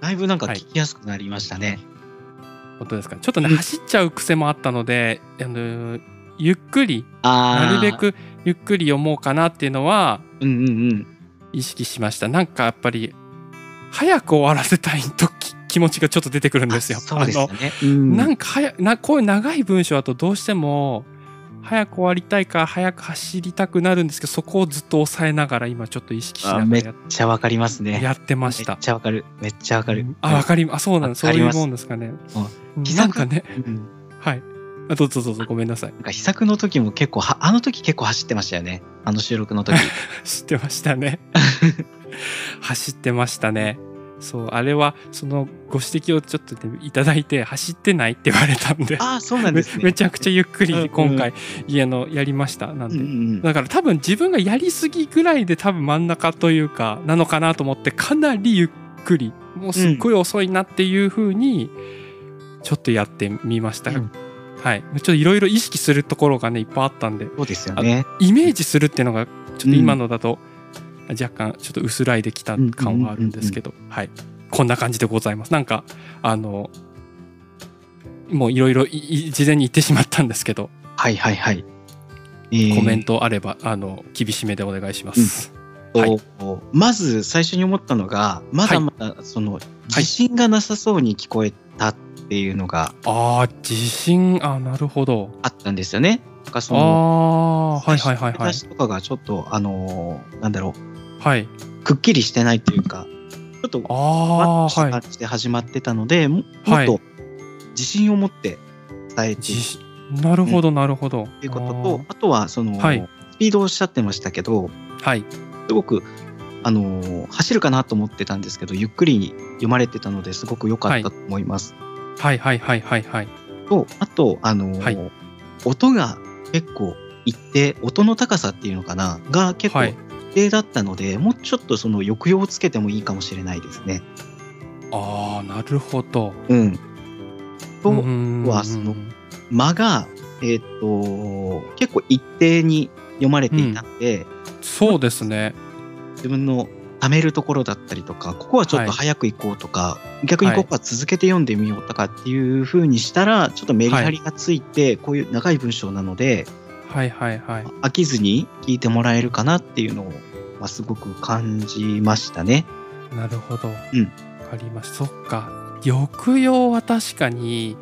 だいぶなんかはい聞きやすくなりましたね。本当ですか？ちょっとね、うん走っちゃう癖もあったので、あのゆっくり、ああ。なるべ。くゆっくり読もうかなっていうのはうんうんうん。意識しました。なんかやっぱり、早く終わらせたいとき気持ちがちょっと出てくるんですよ。あそうですね。うんのなんか早なこういう長い文章だとどうしても早く終わりたいから早く走りたくなるんですけどそこをずっと抑えながら今ちょっと意識しながあめっちゃわかりますね。やってましめった。ちゃわかる。めっちゃわかる。あ、わかりあ、そうなんです。そういうもんですかね。なんかね、うんはい。あどうぞどうぞ、ごめんなさい。なんか、秘策の時も結構は、あの時結構走ってましたよね。あの収録の時。知ってましたね。走ってましたね。そう、あれは、そのご指摘をちょっとねいただいて、走ってないって言われたんで、ああ、そうなんめですね。めちゃくちゃゆっくり今回、家のやりました。なんで。うんうんうんだから多分自分がやりすぎぐらいで多分真ん中というかなのかなと思ってかなりゆっくりもうすっごい遅いなっていう風にちょっとやってみました、うんはいちょっといろいろ意識するところがねいっぱいあったんでそうですよね。イメージするっていうのがちょっと今のだと若干ちょっと薄らいできた感はあるんですけど。はい。こんな感じでございます。なんかあのもういろいろいい事前に言ってしまったんですけど。はいはいはい。えー。コメントあればあの厳しめでお願いします、とはい。まず最初に思ったのが、まだまだその自信がなさそうに聞こえたっていうのが。ああ自信あなるほど。あったんですよね。かそあのあはいはいはいはい。最初の出しとかがちょっとあのーなんだろはい。うくっきりしてないというかちょっとあわあはいっと感。じで始まってたので、もはいもっと自信を持って伝えていく自信なるほどなるほど。っていうことと、あとはその、はいスピードをおっしゃってましたけどはいすごくあのー走るかなと思ってたんですけどゆっくり読まれてたのですごく良かったと思います。はいはいはいはいはい。とあとあの音が結構一定音の高さっていうのかなが結構定だったので、もうちょっとその抑揚をつけてもいいかもしれないですね。ああなるほど。うん、と、うーんはその間が、えっと結構一定に読まれていたので、そうですね。自分の貯めるところだったりとかここはちょっとはい早く行こうとか、逆にここは続けて読んでみようとかっていう風にしたらちょっとメリハリがついて、こういう長い文章なのではいはいはい。飽きずに聞いてもらえるかなっていうのを、まあ、すごく感じましたね。なるほど。うんわかりました。そっか。抑揚は確かに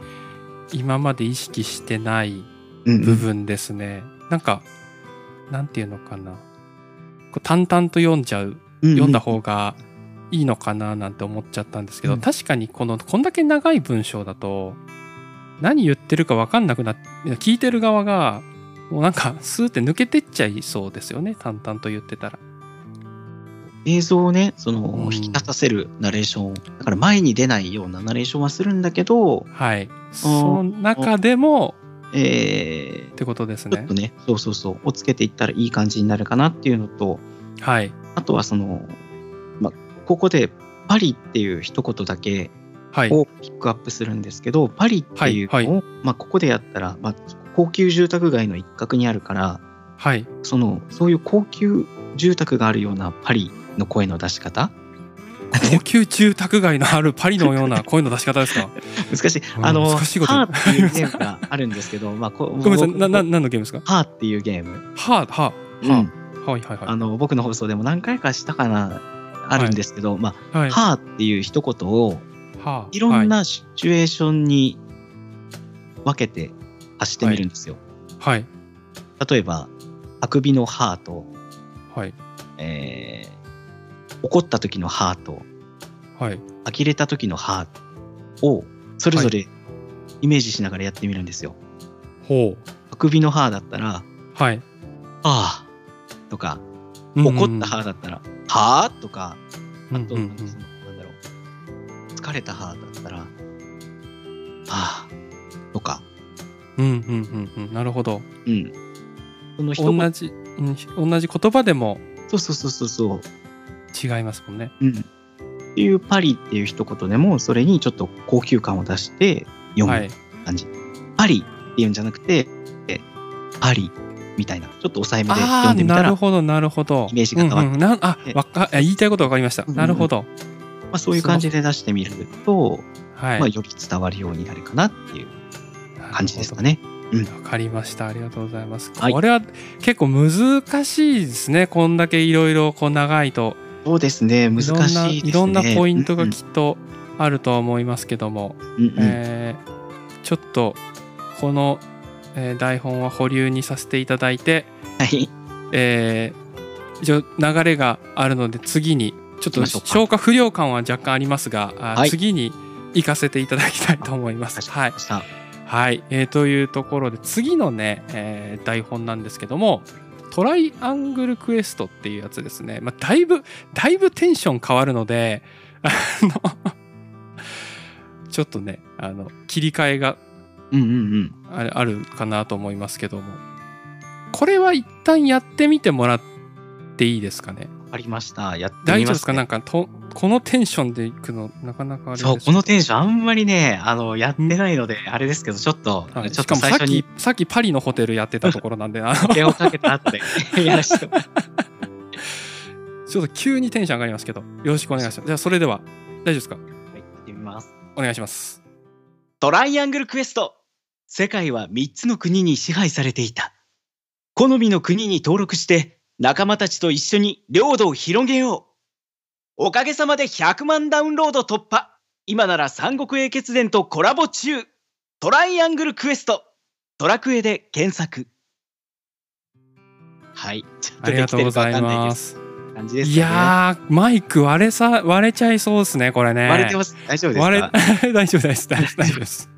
今まで意識してないうん部分ですね。なんかなんていうのかな。こう淡々と読んじゃう読んだ方がいいのかななんて思っちゃったんですけど、うん確かにこのこんだけ長い文章だと何言ってるか分かんなくなって聞いてる側がもうなんかスーって抜けてっちゃいそうですよね淡々と言ってたら。映像をねそうんの引き立たせるナレーション、だから前に出ないようなナレーションはするんだけど、はい。その中でもえーってことですねちょっと。ねそうそうそうをつけていったらいい感じになるかなっていうのとはい。あとはその、まあ、ここでパリっていう一言だけはい。をピックアップするんですけど、パリっていうのを、はいまあ、ここでやったら、まあ、高級住宅街の一角にあるからはい。そのそういう高級住宅があるようなパリの声の出し方？高級住宅街のあるパリのような 声の出し方ですか？難しい。うんあの、難しいことハーっていうゲームがあるんですけど、まあ、こごめ んなさい。僕な、な、何のゲームですか？ハーっていうゲーム。はあ、はあ、うんはあ。はいはいはあの、僕の放送でも何回かしたかな、あるんですけど、まい。はい。あ、ハーっていう一言を、はあ。いろんなシチュエーションに分けて発してみるんですよ。はい。例えば、あくびのハーと、はい。えー怒った時のハーと、はい。呆れた時のハーを、それぞれイメージしながらやってみるんですよ。ほう。あくびの歯だったら、はい。ああとか、うん怒った歯だったら、はあ？とか、あと、なんだろう、疲れた歯だったら、はあ？とか、うんうんうんうんなるほど。うん。その人同じ、うん、同じ言葉でもそうそうそうそうそう。違いますもんね。うん。っていうパリっていう一言でも、それにちょっと高級感を出して読むはい。感じ。パリっていうんじゃなくて、えパリみたいな、ちょっと抑えめであ読あんでみたら、まなるほどなるほど。イメージが変わっうんうんあえわかあ言いたいことわかりました。うんうんなるほど。あ、そういう感じで出してみると、はい。まあ、より伝わるようになるかなっていう感じですかね。わかりました。ありがとうございます。はいこれは結構難しいですね。こんだけいろいろこう長いと。そうですね、難しいですね。いろんないろんなポイントがうんきっとあるとは思いますけども、うんうんえーちょっとこの、えー台本は保留にさせていただいて、はい。えー一応流れがあるので次にちょっと消化不良感は若干ありますが、あはい次に行かせていただきたいと思います。はい。はい、えーというところで次のね、えー台本なんですけどもトライアングルクエストっていうやつですね、まあ、だいぶだいぶテンション変わるのであの ちょっとねあの切り替えがうんうんうん。あれあるかなと思いますけどもこれは一旦やってみてもらっていいですかね？ありました。やってみます、ね。大丈夫ですか？なんかとこのテンションでいくのなかなかあれそう、このテンションあんまりね、あの、やってないので、あれですけど、ちょっと、はいちょっしかもさっと最初にきさっきパリのホテルやってたところなんであの手をかけた後でやらせてちょっと急にテンション上がりますけど、よろしくお願いします。じゃあ、それでは、大丈夫ですか。はい、やってみます。お願いします。トライアングルクエスト世界は3つの国に支配されていた。好みの国に登録して仲間たちと一緒に領土を広げよう。おかげさまで100万ダウンロード突破。今なら三国英傑伝とコラボ中。トライアングルクエスト。ドラクエで検索。はい。ちょっありがとうございできてるかわかんなまですす。感じですいかね。やー、マイク割れさ、割れちゃいそうですね、これね。割れてます。大丈夫ですか？割れ、大丈夫です。大丈夫です。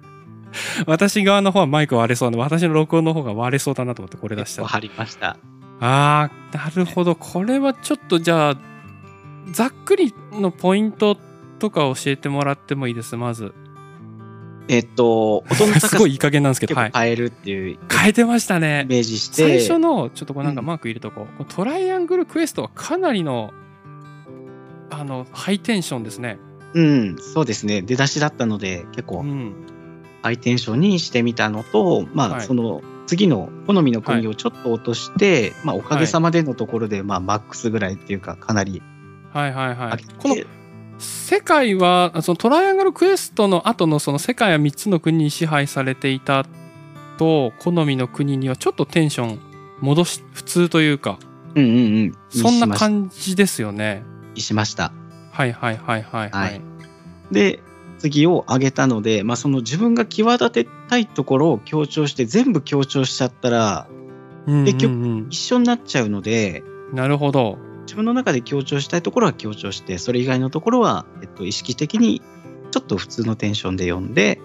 私側の方はマイク割れそうで、私の録音の方が割れそうだなと思って、これ出したら。貼りました。あー、なるほど。これはちょっと、じゃあ、ざっくりのポイントとか教えてもらってもいいです、まず。えっと、音の高さすごいいい加減なんですけど、変えるっていう変えてましたイね。メージして、最初のちょっとこうなんかうんマーク入れとこう、こうトライアングルクエストはかなりのあのハイテンションですね。うん、そうですね。出だしだったので、結う構ん、ハイテンションにしてみたのと、まあ、はいその次の好みの国をちょっと落として、まあ、おかげさまでのところで、まあ、マックスぐらいっていうか、かなりはいはいはい。この世界はそのトライアングルクエストの後のその世界は3つの国に支配されていたと好みの国にはちょっとテンション戻し普通というかうんうんうん。そんな感じですよね。しました。はいはいはいはいははいい。で、次を上げたので、まあ、その自分が際立てたいところを強調して、全部強調しちゃったら、うんうん結局うん一緒になっちゃうので、なるほど。自分の中で強調したいところは強調して、それ以外のところは、えっと、意識的にちょっと普通のテンションで読んで、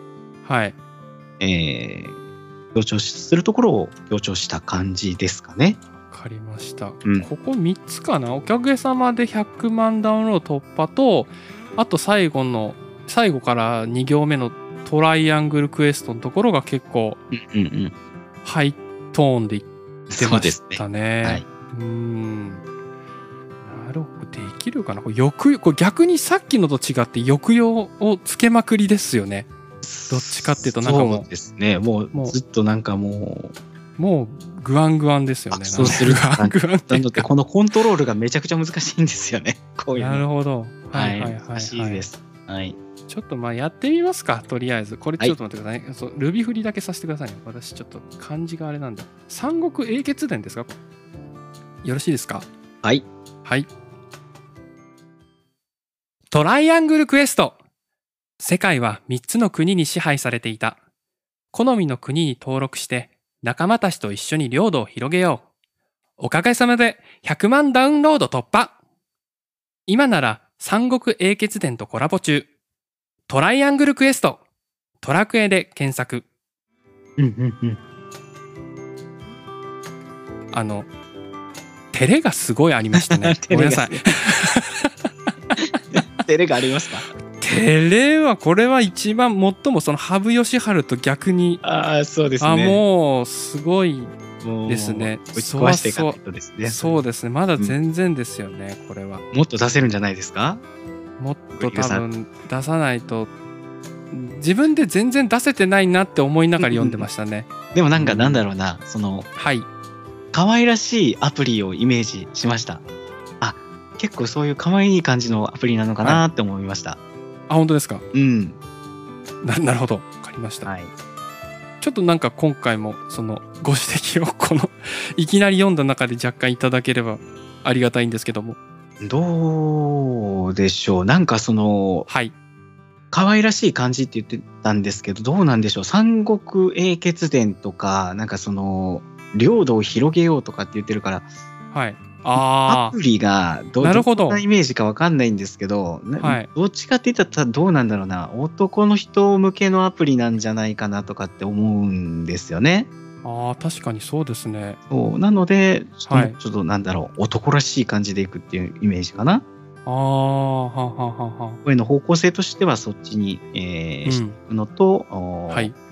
はい。えー強調するところを強調した感じですかね。わかりました、うんここ3つかなおかげさまで100万ダウンロード突破とあと最後の最後から2行目のトライアングルクエストのところが結構うんうんうん。ハイトーンでいってまし。たね。はい。うーんなるほどできるかな？これ抑これ逆にさっきのと違って抑揚をつけまくりですよね。どっちかっていうとなんかもうそうですね。ももううずっとなんかももうグワングワンですよね。爆走するグワングワンなのでこのコントロールがめちゃくちゃ難しいんですよね。こういうの。なるほど。ははいいはいはい、はい。難しいです。はい。ちょっとまあやってみますか、とりあえず。これちょっと待ってくださいね。そうルビ振りだけさせてくださいね。私ちょっと漢字があれなんで。三国英傑伝ですか？よろしいですか？はい。はい。トライアングルクエスト世界は3つの国に支配されていた。好みの国に登録して仲間たちと一緒に領土を広げよう。おかげさまで100万ダウンロード突破今なら三国英傑伝とコラボ中。トライアングルクエストトラクエで検索。うんうんうん。あの照れがすごいありましたね ごめんなさい照れがありますか？照れはこれは一番最もその羽生善治と逆にああ、そうですね。あもうすごいですね打ち壊していかないとですね。そうですねまだ全然ですよね、これはもっと出せるんじゃないですかもっと多分出さないと自分で全然出せてないなって思いながら読んでましたね、でもなんかなんだろうな、その、はい可愛らしいアプリをイメージしました。あ、結構そういう可愛い感じのアプリなのかなって思いました。あ本当ですか？うん。ななるほど分かりました、はい。ちょっとなんか今回もそのご指摘をこの いきなり読んだ中で若干いただければありがたいんですけどもどうでしょう？なんかその、はい可愛らしい感じって言ってたんですけど、どうなんでしょう？三国英傑伝とか、なんかその、領土を広げようとかって言ってるから、はいあアプリがどなるほど。どんなイメージかわかんないんですけど、なはい。どっちかって言ったらどうなんだろうな。男の人向けのアプリなんじゃないかなとかって思うんですよね。ーあー確かにそうですね。そう。なのでちょっと,、はい。ちょっとなんだろう。男らしい感じでいくっていうイメージかな。ああはははは声の方向性としてはそっちに、えーしていうんくのと、おはい。あ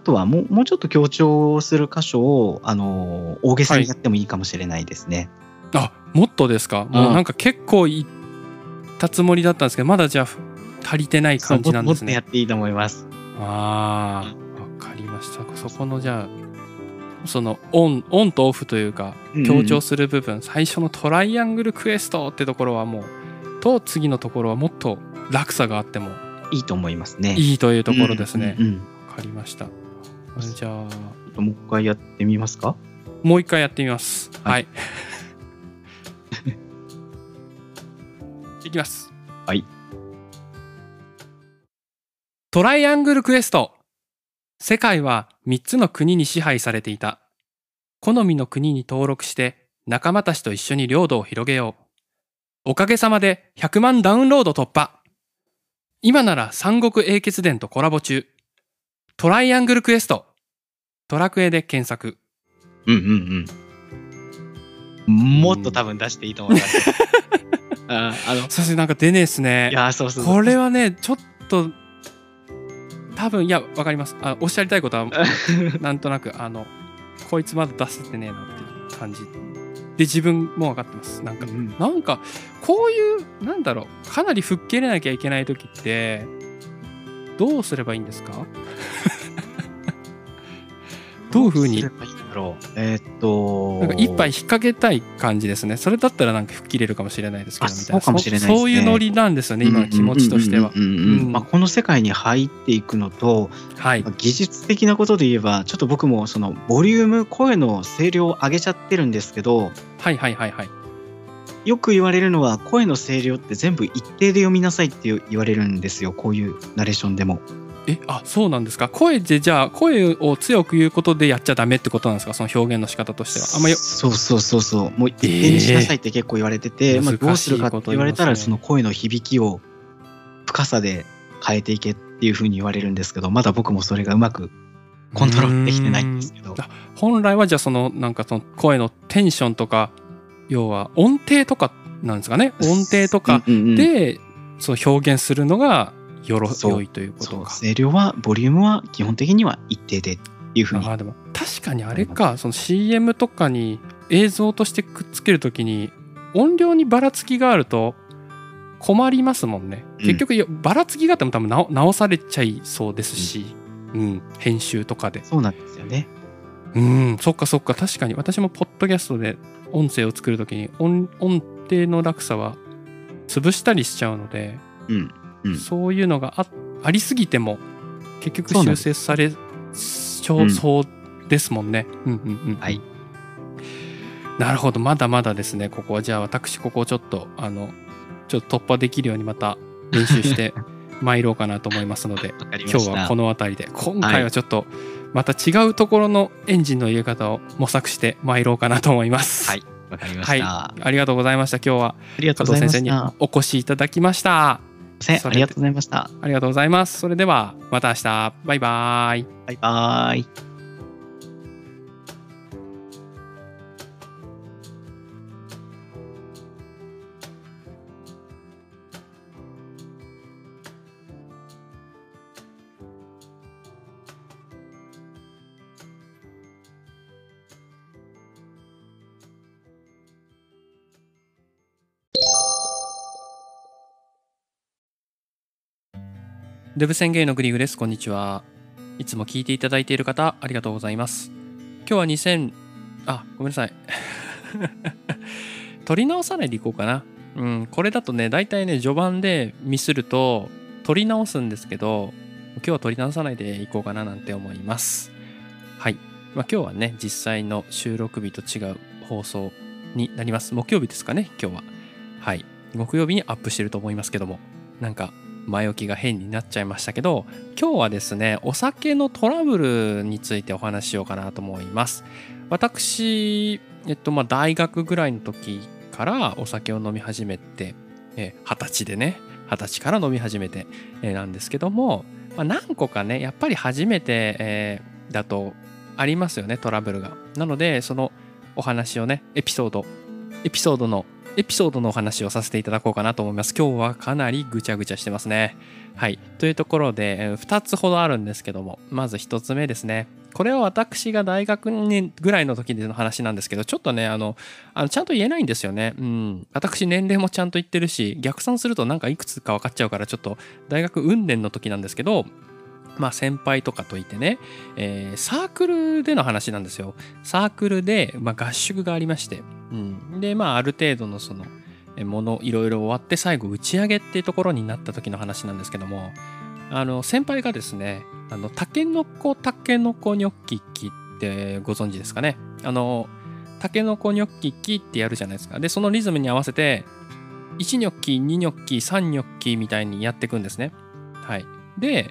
とはもうもうちょっと強調する箇所を、あのー大げさにやってもいいかもしれないですね。あもっとですか？もうなんか結構いったつもりだったんですけどまだじゃあ足りてない感じなんですね。もっとやっていいと思います。ああわかりました。そこのじゃあそのオンオンとオフというかうんうん。強調する部分、最初のトライアングルクエストってところはもうと次のところはもっと落差があってもいいと思いますね。いいというところですね。うんうんうん。わかりましたじゃあ。ちょっともう一回やってみますか？もう一回やってみます。ははい。いきます。はい。トライアングルクエスト。世界は3つの国に支配されていた。好みの国に登録して仲間たちと一緒に領土を広げよう。おかげさまで100万ダウンロード突破。今なら三国英傑伝とコラボ中。トライアングルクエストドラクエで検索。うんうんうん。もっと多分出していいと思います。ああの、そしてなんか出ねえっすね。いや、そうそうこれはねちょっと多分いやわかります。あおっしゃりたいことは なんとなくあのこいつまだ出せてねえなっていう感じ。で自分も分かってます。なんかうん。なんかこういうなんだろう。かなり吹っ切れなきゃいけない時ってどうすればいいんですか？どういうふうに。えーっと、なんか一杯引っ掛けたい感じですね。それだったらなんか吹っ切れるかもしれないですけどあみたいな。そうかもしれないですね。そういうノリなんですよね今の気持ちとしては。まあ、この世界に入っていくのと、はい。まあ技術的なことで言えば、ちょっと僕もそのボリューム、声の声量を上げちゃってるんですけど、はいはいはいはい。よく言われるのは、声の声量って全部一定で読みなさいって言われるんですよ、こういうナレーションでも。えあそうなんですか。声でじゃあ声を強く言うことでやっちゃダメってことなんですか？その表現の仕方としては。あんまよ。そうそうそうそう。もう一定にしなさいって結構言われてて、えー。まあ、どうするかって言われたら、その声の響きを深さで変えていけっていうふうに言われるんですけど、まだ僕もそれがうまくコントロールできてないんですけど。本来はじゃあそのなんかその声のテンションとか要は音程とかなんですかね？音程とかうんうんうんでその表現するのがよろ良いということか声量はボリュームは基本的には一定でっていうふうに。あでも確かにあれかその CM とかに映像としてくっつけるときに音量にばらつきがあると困りますもんね。うん。結局ばらつきがあっても多分直直されちゃいそうですし、うん。編集とかで。そうなんですよね。うんそっかそっか。確かに。私もポッドキャストで音声を作るときに音音程の落差は潰したりしちゃうので、うん。うんそういうのがあありすぎても結局修正されそううんそうですもんね。うんうんうんはいなるほどまだまだですねここはじゃあ私ここをちょっとあのちょっと突破できるようにまた練習して 参ろうかなと思いますので。今日はこの辺りで今回はちょっとまた違うところのエンジンの入れ方を模索して参ろうかなと思います。はいわかりまはい。ありがとうございました今日は加藤先生に。お越しいただきました。せんありがとうございました。ありがとうございます。それではまた明日。バイバイ。バイバーイ。デブ宣言のグリグです。こんにちは。いつも聞いていただいている方、ありがとうございます。今日は2000、あ、ごめんなさい。取り直さないでいこうかな。うん、これだとね、大体ね、序盤でミスると、取り直すんですけど、今日は取り直さないでいこうかななんて思います。はい。まあ、今日はね、実際の収録日と違う放送になります。木曜日ですかね、今日は。はい。木曜日にアップしてると思いますけども、なんか前置きが変になっちゃいましたけど今日はですねお酒のトラブルについてお話ししようかなと思います。私えっとまあ大学ぐらいの時からお酒を飲み始めて二十、歳でね二十歳から飲み始めて、えなんですけども、まあ、何個かねやっぱり初めて、えー、だとありますよねトラブルが。なのでそのお話をねエピソードエピソードのエピソードのお話をさせていただこうかなと思います。今日はかなりぐちゃぐちゃしてますね。はい。というところで、2つほどあるんですけども、まず1つ目ですね。これは私が大学年ぐらいの時での話なんですけど、ちょっとね、あの、あのちゃんと言えないんですよね。うん。私年齢もちゃんと言ってるし、逆算するとなんかいくつか分かっちゃうから、ちょっと大学運年の時なんですけど、まあ先輩とかといてね、えー、サークルでの話なんですよ。サークルで、まあ、合宿がありまして、うん、でまあある程度のそのものいろいろ終わって最後打ち上げっていうところになった時の話なんですけどもあの先輩がですねあのタケノコタケノコニョッキッキってご存知ですかね？あのタケノコニョッキッキってやるじゃないですか。でそのリズムに合わせて1ニョッキ2ニョッキ3ニョッキみたいにやっていくんですね。はい。で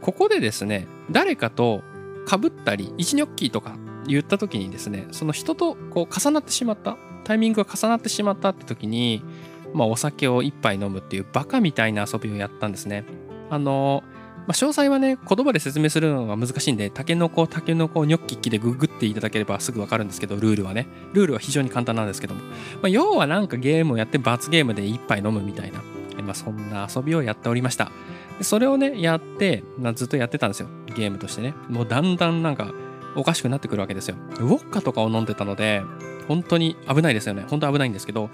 ここでですね誰かとかぶったり1ニョッキとか言った時にですねその人とこう重なってしまったタイミングが重なってしまったって時に、まあ、お酒を一杯飲むっていうバカみたいな遊びをやったんですね。あのまあ、詳細はね言葉で説明するのが難しいんでタケノコタケノコニョッキッキでググっていただければすぐわかるんですけどルールはね。ルールは非常に簡単なんですけども、まあ、要はなんかゲームをやって罰ゲームで一杯飲むみたいな、まあ、そんな遊びをやっておりました。それをねやって、まあ、ずっとやってたんですよ。ゲームとしてね。もうだんだんなんかおかしくなってくるわけですよ。ウォッカとかを飲んでたので、本当に危ないですよね。本当危ないんですけど。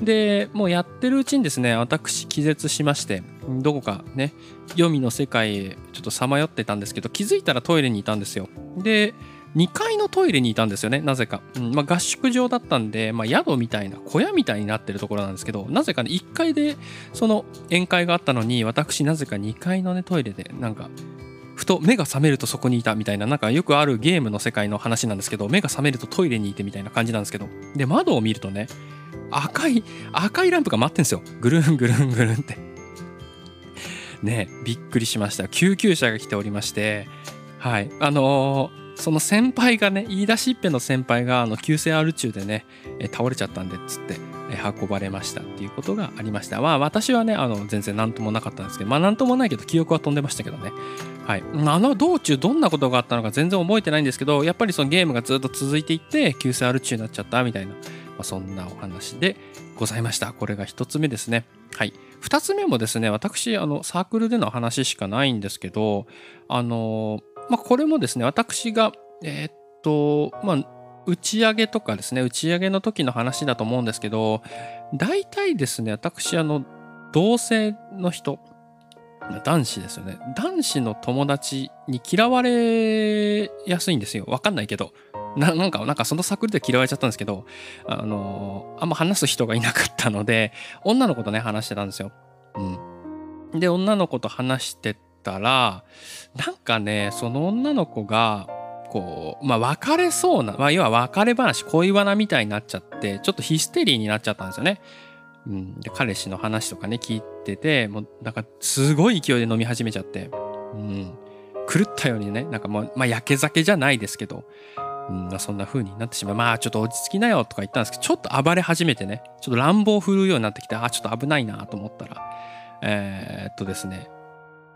で、もうやってるうちにですね、私気絶しまして、どこかね、黄泉の世界へちょっとさまよってたんですけど、気づいたらトイレにいたんですよ。で、2階のトイレにいたんですよね、なぜか。うんまあ、合宿場だったんで、まあ、宿みたいな、小屋みたいになってるところなんですけど、なぜかね、1階でその宴会があったのに、私、なぜか2階のね、トイレで、なんか、ふと目が覚めるとそこにいたみたいななんかよくあるゲームの世界の話なんですけど目が覚めるとトイレにいてみたいな感じなんですけど。で窓を見るとね赤い赤いランプが待ってんですよ。ぐるんぐるんぐるんって。ねびっくりしました。救急車が来ておりまして。はい。あのーその先輩がね言い出しっぺの先輩があの急性アル中でね倒れちゃったんでっつって運ばれましたっていうことがありました。まあ私はねあの全然何ともなかったんですけど。まあ何ともないけど記憶は飛んでましたけどね。はい。あの道中どんなことがあったのか全然覚えてないんですけどやっぱりそのゲームがずっと続いていって急性アル中になっちゃったみたいな、まあ、そんなお話でございました。これが1つ目ですね。はい。2つ目もですね私あのサークルでの話しかないんですけどあのまあ、これもですね私がえー、っとまあ打ち上げとかですね打ち上げの時の話だと思うんですけど大体ですね私あの同性の人男子ですよね。男子の友達に嫌われやすいんですよ。わかんないけど。ななんかなんかそのサークルで嫌われちゃったんですけどあのあんま話す人がいなかったので女の子とね話してたんですよ。うん、で女の子と話してたらなんかねその女の子がこうまあ別れそうな、まあ、要は別れ話恋バナみたいになっちゃってちょっとヒステリーになっちゃったんですよね。うん、で彼氏の話とかね聞いてててもうなんかすごい勢いで飲み始めちゃって、うん、狂ったようにねなんかもう、まあ、焼け酒じゃないですけど、うん、そんな風になってしまう。まあちょっと落ち着きなよとか言ったんですけどちょっと暴れ始めてねちょっと乱暴振るうようになってきてあちょっと危ないなと思ったらえー、っとですね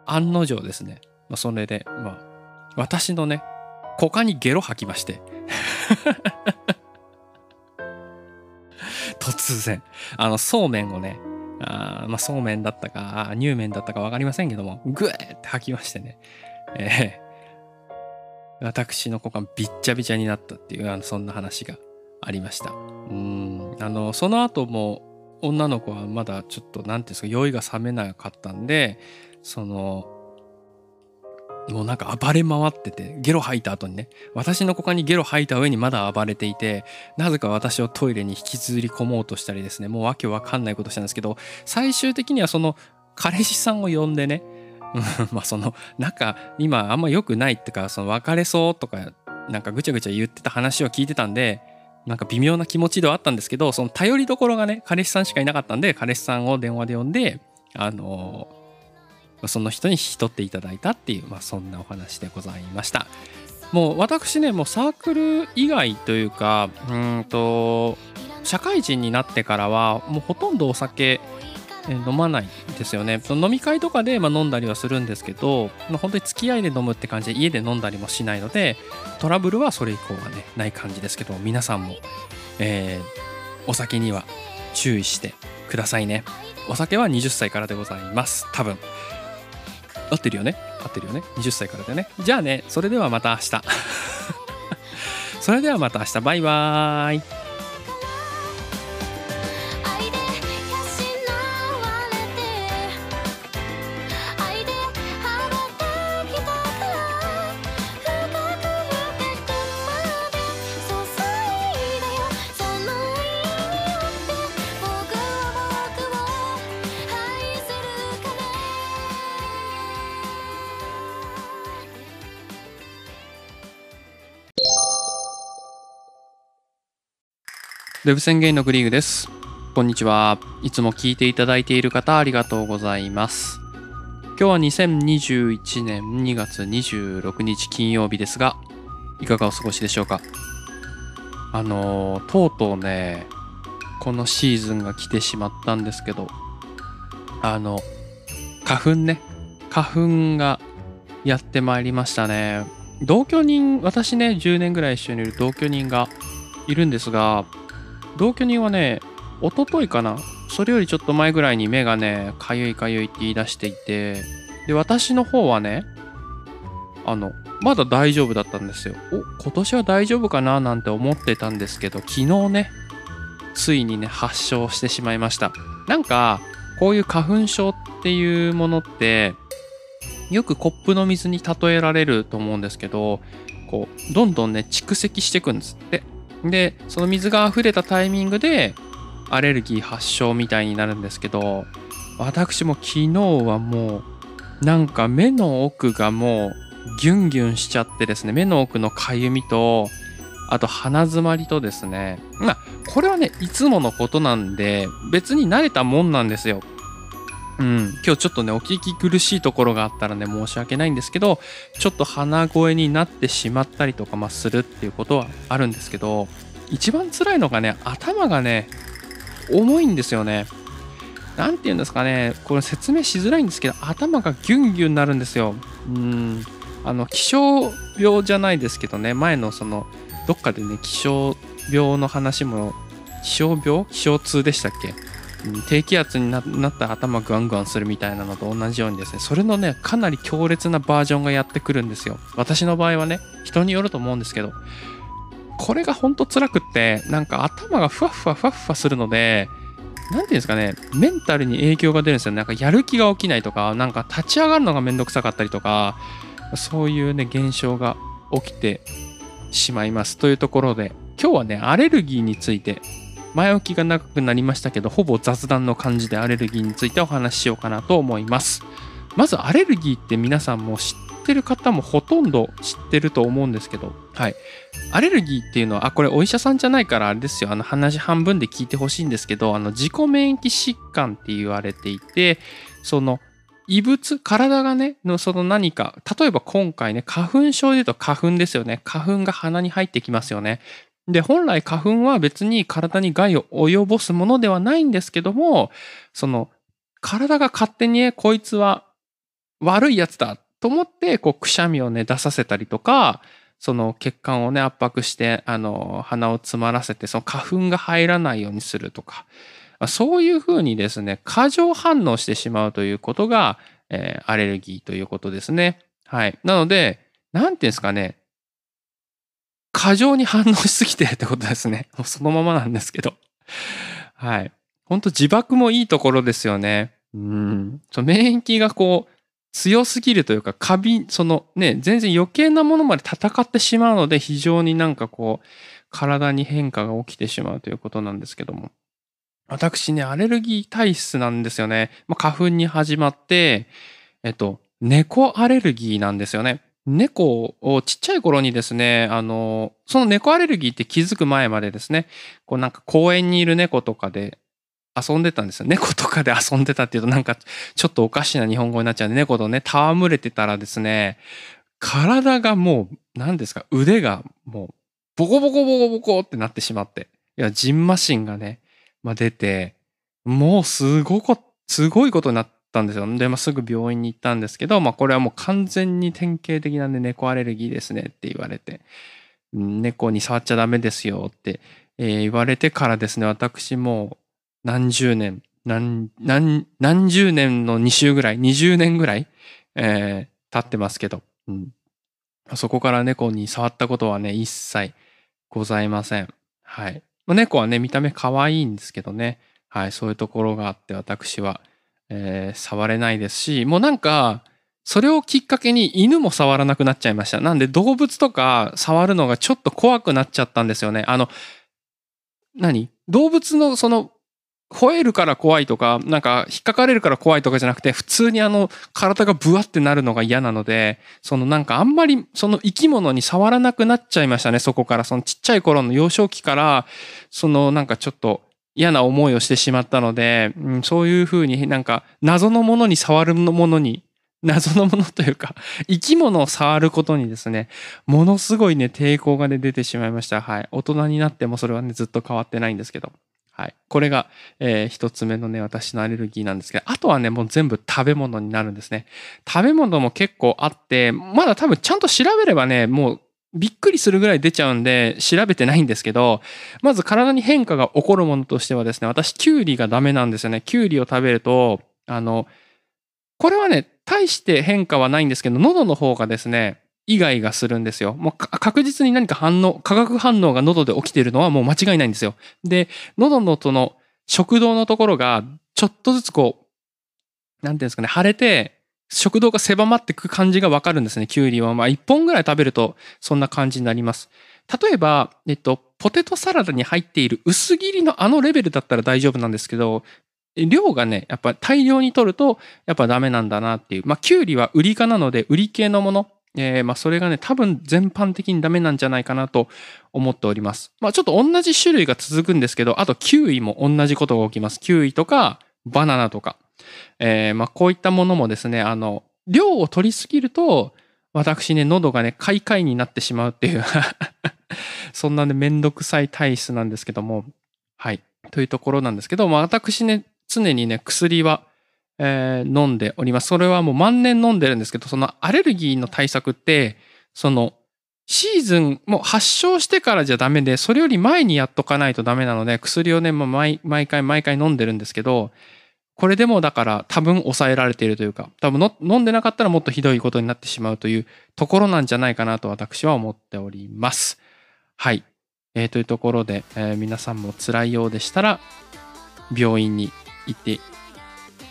案の定ですね、まあ、それでまあ私のね股間にゲロ吐きまして。突然。あのそうめんをねあまあそうめんだったか乳麺だったか分かりませんけどもぐーって吐きましてね、えー、私の股間びっちゃびちゃになったっていうあのそんな話がありました。うんあのその後も女の子はまだちょっとなんていうんですか酔いが冷めなかったんでそのもうなんか暴れ回ってて、ゲロ吐いた後にね、私の股間にゲロ吐いた上にまだ暴れていて、なぜか私をトイレに引きずり込もうとしたりですね、もうわけわかんないことしたんですけど、最終的にはその彼氏さんを呼んでね、まあその、仲、今あんま良くないってか、その別れそうとか、なんかぐちゃぐちゃ言ってた話を聞いてたんで、なんか微妙な気持ちではあったんですけど、その頼りどころがね、彼氏さんしかいなかったんで、彼氏さんを電話で呼んで、あのその人に引き取っていただいたっていう、まあ、そんなお話でございました。もう私ねもうサークル以外というかうんと社会人になってからはもうほとんどお酒飲まないですよね。飲み会とかで飲んだりはするんですけど本当に付き合いで飲むって感じで家で飲んだりもしないのでトラブルはそれ以降はねない感じですけど皆さんも、えー、お酒には注意してくださいね。お酒は20歳からでございます。多分。合ってるよね？合ってるよね？20歳からだよね？じゃあねそれではまた明日。それではまた明日。バイバーイ。ウェブ宣言のグリーグです。こんにちは。いつも聞いていただいている方ありがとうございます。今日は2021年2月26日金曜日ですが、いかがお過ごしでしょうか？あのとうとうね、このシーズンが来てしまったんですけど、あの、花粉ね、花粉がやってまいりましたね。同居人、私ね、10年ぐらい一緒にいる同居人がいるんですが、同居人はね、おとといかな、それよりちょっと前ぐらいに目がね、かゆいかゆいって言い出していて、で、私の方はね、あの、まだ大丈夫だったんですよ。お、今年は大丈夫かななんて思ってたんですけど、昨日ね、ついにね、発症してしまいました。なんか、こういう花粉症っていうものって、よくコップの水に例えられると思うんですけど、こう、どんどんね、蓄積していくんですって。でその水が溢れたタイミングでアレルギー発症みたいになるんですけど私も昨日はもうなんか目の奥がもうギュンギュンしちゃってですね目の奥のかゆみとあと鼻づまりとですね。まあこれはねいつものことなんで別に慣れたもんなんですよ。うん、今日ちょっとね、お聞き苦しいところがあったらね、申し訳ないんですけど、ちょっと鼻声になってしまったりとか、まあ、するっていうことはあるんですけど、一番辛いのがね、頭がね、重いんですよね。なんて言うんですかね、これ説明しづらいんですけど、頭がギュンギュンなるんですよ。うん、あの、気象病じゃないですけどね、前のその、どっかでね、気象病の話も、気象病？気象痛でしたっけ？低気圧になった頭グワングワンするみたいなのと同じようにですねそれのねかなり強烈なバージョンがやってくるんですよ。私の場合はね人によると思うんですけどこれがほんと辛くってなんか頭がふわふわふわふわするので何ていうんですかねメンタルに影響が出るんですよ。なんかやる気が起きないとかなんか立ち上がるのがめんどくさかったりとかそういうね現象が起きてしまいます。というところで今日はねアレルギーについて前置きが長くなりましたけど、ほぼ雑談の感じでアレルギーについてお話ししようかなと思います。まずアレルギーって皆さんも知ってる方もほとんど知ってると思うんですけど、はい。アレルギーっていうのは、あ、これお医者さんじゃないからあれですよ。あの話半分で聞いてほしいんですけど、あの自己免疫疾患って言われていて、その異物、体がね、のその何か、例えば今回ね、花粉症で言うと花粉ですよね。花粉が鼻に入ってきますよね。で、本来花粉は別に体に害を及ぼすものではないんですけども、その、体が勝手に、こいつは悪いやつだと思って、こう、くしゃみをね、出させたりとか、その血管をね、圧迫して、あの、鼻を詰まらせて、その花粉が入らないようにするとか、そういうふうにですね、過剰反応してしまうということが、えー、アレルギーということですね。はい。なので、なんていうんですかね、過剰に反応しすぎてってことですね。もうそのままなんですけど。はい。ほんと自爆もいいところですよね。うん。そ免疫がこう、強すぎるというか、過敏、そのね、全然余計なものまで戦ってしまうので、非常になんかこう、体に変化が起きてしまうということなんですけども。私ね、アレルギー体質なんですよね。まあ、花粉に始まって、えっと、猫アレルギーなんですよね。猫をちっちゃい頃にですね、あの、その猫アレルギーって気づく前までですね、こうなんか公園にいる猫とかで遊んでたんですよ。猫とかで遊んでたっていうとなんかちょっとおかしな日本語になっちゃうんで、猫とね、戯れてたらですね、体がもう、何ですか、腕がもう、ボコボコボコボコってなってしまって、いや、ジンマシンがね、まあ、出て、もうすごこ、すごいことになってたんですよ。で、まあ、すぐ病院に行ったんですけど、まあ、これはもう完全に典型的なんで猫アレルギーですねって言われて、猫に触っちゃダメですよって、え、言われてからですね、私も何十年、何、何、何十年の2週ぐらい、20年ぐらい、えー、経ってますけど、うん。そこから猫に触ったことはね、一切ございません。はい。猫はね、見た目可愛いんですけどね。はい、そういうところがあって私は、えー、触れないですし、もうなんか、それをきっかけに犬も触らなくなっちゃいました。なんで動物とか触るのがちょっと怖くなっちゃったんですよね。あの、何？動物のその吠えるから怖いとか、なんか引っかかれるから怖いとかじゃなくて、普通にあの体がブワってなるのが嫌なので、そのなんかあんまりその生き物に触らなくなっちゃいましたね、そこから。そのちっちゃい頃の幼少期から、そのなんかちょっと嫌な思いをしてしまったので、うん、そういうふうになんか謎のものに触るものに、謎のものというか、生き物を触ることにですね、ものすごいね、抵抗がね、出てしまいました。はい。大人になってもそれはね、ずっと変わってないんですけど。はい。これが、えー、一つ目のね、私のアレルギーなんですけど、あとはね、もう全部食べ物になるんですね。食べ物も結構あって、まだ多分ちゃんと調べればね、もうびっくりするぐらい出ちゃうんで調べてないんですけど、まず体に変化が起こるものとしてはですね、私、キュウリがダメなんですよね。キュウリを食べると、あの、これはね、大して変化はないんですけど、喉の方がですね、イガイガするんですよ。もう確実に何か反応、化学反応が喉で起きてるのはもう間違いないんですよ。で、喉のその食道のところがちょっとずつこう、なんていうんですかね、腫れて、食道が狭まっていく感じがわかるんですね、キュウリは。まあ1本ぐらい食べるとそんな感じになります。例えば、えっと、ポテトサラダに入っている薄切りのあのレベルだったら大丈夫なんですけど、量がね、やっぱ大量に取るとやっぱダメなんだなっていう。まあ、キュウリはウリ科なので、ウリ系のもの、えー、まあそれがね、多分全般的にダメなんじゃないかなと思っております。まあちょっと同じ種類が続くんですけど、あとキウイも同じことが起きます。キウイとかバナナとか。えー、まあこういったものもですね、あの、量を取りすぎると、私ね、喉がね、カイカイになってしまうっていう そんなね、めんどくさい体質なんですけども、はい。というところなんですけど、まあ私ね、常にね、薬はえー、飲んでおります。それはもう万年飲んでるんですけど、そのアレルギーの対策って、そのシーズン、もう発症してからじゃダメで、それより前にやっとかないとダメなので、薬をね、もう毎回毎回飲んでるんですけど、これでもだから多分抑えられているというか、多分の飲んでなかったらもっとひどいことになってしまうというところなんじゃないかなと私は思っております。はい。えー、というところで、えー、皆さんも辛いようでしたら、病院に行って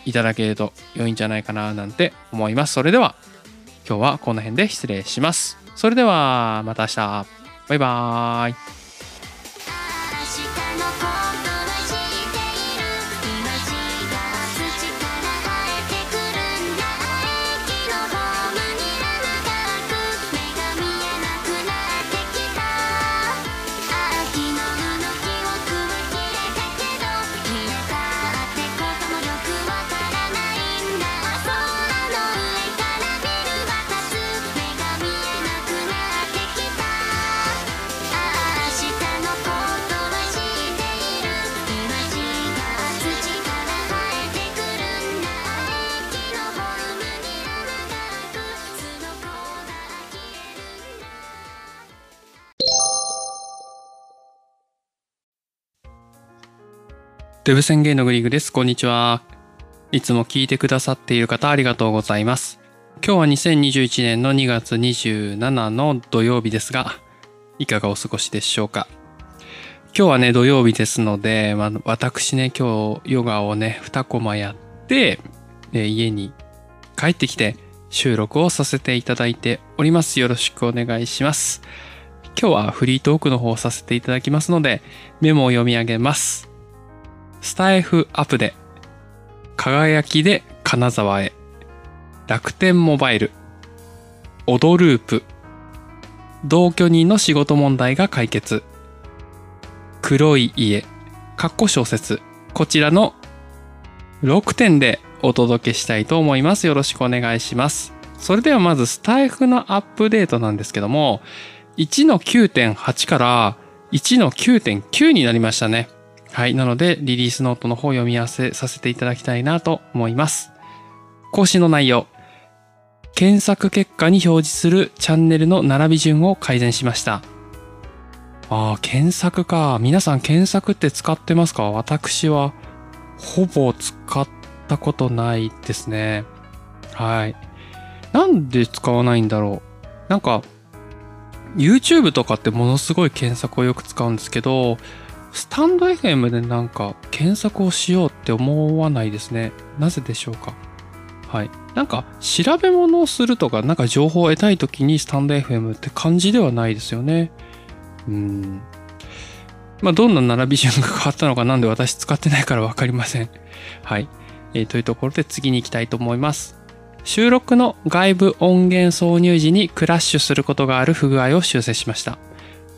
いただけると良いんじゃないかななんて思います。それでは今日はこの辺で失礼します。それではまた明日。バイバーイ。デブ宣言のグリグです。こんにちは。いつも聞いてくださっている方ありがとうございます。今日は2021年の2月27の土曜日ですが、いかがお過ごしでしょうか？今日はね、土曜日ですので、まあ、私ね、今日ヨガをね、2コマやって、で家に帰ってきて、収録をさせていただいております。よろしくお願いします。今日はフリートークの方をさせていただきますので、メモを読み上げます。スタイフアプで、輝きで金沢へ、楽天モバイル、オドループ、同居人の仕事問題が解決、黒い家、かっこ小説、こちらの6点でお届けしたいと思います。よろしくお願いします。それではまずスタイフのアップデートなんですけども、1の9.8から1の9.9になりましたね。はい。なので、リリースノートの方を読み合わせさせていただきたいなと思います。更新の内容。検索結果に表示するチャンネルの並び順を改善しました。ああ、検索か。皆さん検索って使ってますか？私はほぼ使ったことないですね。はい。なんで使わないんだろう？なんか、YouTube とかってものすごい検索をよく使うんですけど、スタンド FM でなんか検索をしようって思わないですね。なぜでしょうか？はい。なんか調べ物をするとか、なんか情報を得たい時にスタンド FM って感じではないですよね。うん。まあ、どんな並び順が変わったのかなんで私使ってないからわかりません。はい。えーというところで次に行きたいと思います。収録の外部音源挿入時にクラッシュすることがある不具合を修正しました。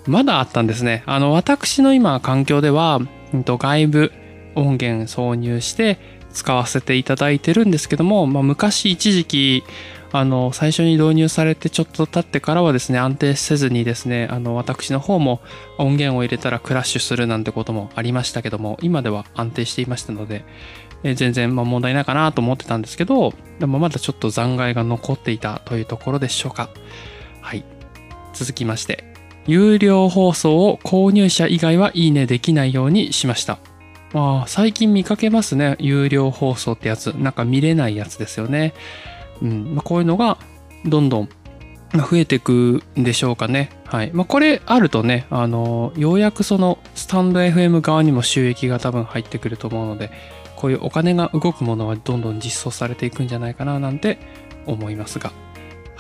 まだあったんですね。あの、私の今環境では、うんと外部音源挿入して使わせていただいてるんですけども、まあ、昔一時期、あの、最初に導入されてちょっと経ってからはですね、安定せずにですね、あの、私の方も音源を入れたらクラッシュするなんてこともありましたけども、今では安定していましたので、え全然ま問題ないかなと思ってたんですけど、でもまだちょっと残骸が残っていたというところでしょうか。はい。続きまして、有料放送を購入者以外はいいねできないようにしました。まあ、最近見かけますね。有料放送ってやつ。なんか見れないやつですよね。うん。ま、こういうのがどんどん増えていくんでしょうかね。はい。まあ、これあるとね、あの、ようやくそのスタンド FM 側にも収益が多分入ってくると思うので、こういうお金が動くものはどんどん実装されていくんじゃないかななんて思いますが。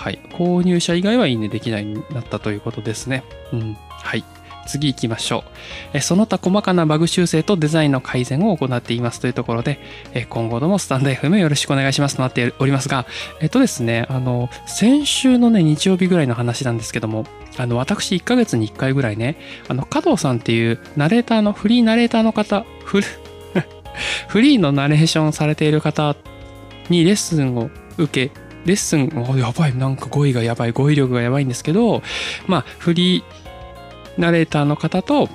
はい。購入者以外はいいねできないになったということですね。うん。はい。次行きましょう。えその他細かなバグ修正とデザインの改善を行っていますというところで、え今後ともスタンド FM よろしくお願いしますとなっておりますが、えっとですね、あの、先週のね、日曜日ぐらいの話なんですけども、あの、私1ヶ月に1回ぐらいね、あの、加藤さんっていうナレーターの、フリーナレーターの方、フル、フリーのナレーションされている方にレッスンを受け、レッスン、おやばい、なんか語彙がやばい、語彙力がやばいんですけど、まあ、フリーナレーターの方と、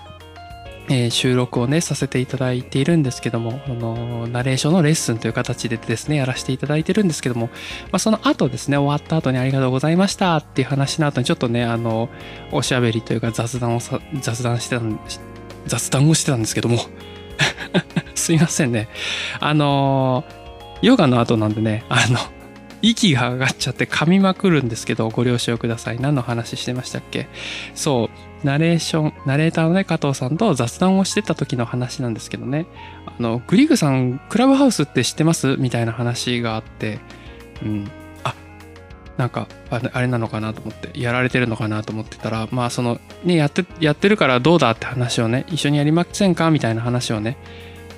えー収録をね、させていただいているんですけども、あの、ナレーションのレッスンという形でですね、やらせていただいてるんですけども、まあ、その後ですね、終わった後にありがとうございましたっていう話の後にちょっとね、あの、おしゃべりというか雑談をさ、雑談してた、雑談をしてたんですけども、すいませんね。あの、ヨガの後なんでね、あの、息が上がっちゃって噛みまくるんですけど、ご了承ください。何の話してましたっけ？そう、ナレーション、ナレーターのね、加藤さんと雑談をしてた時の話なんですけどね、あの、グリグさん、クラブハウスって知ってます？みたいな話があって、うん。あ、なんか、あれあれなのかなと思って、やられてるのかなと思ってたら、まあ、その、ね、やって、やってるからどうだって話をね、一緒にやりませんか？みたいな話をね、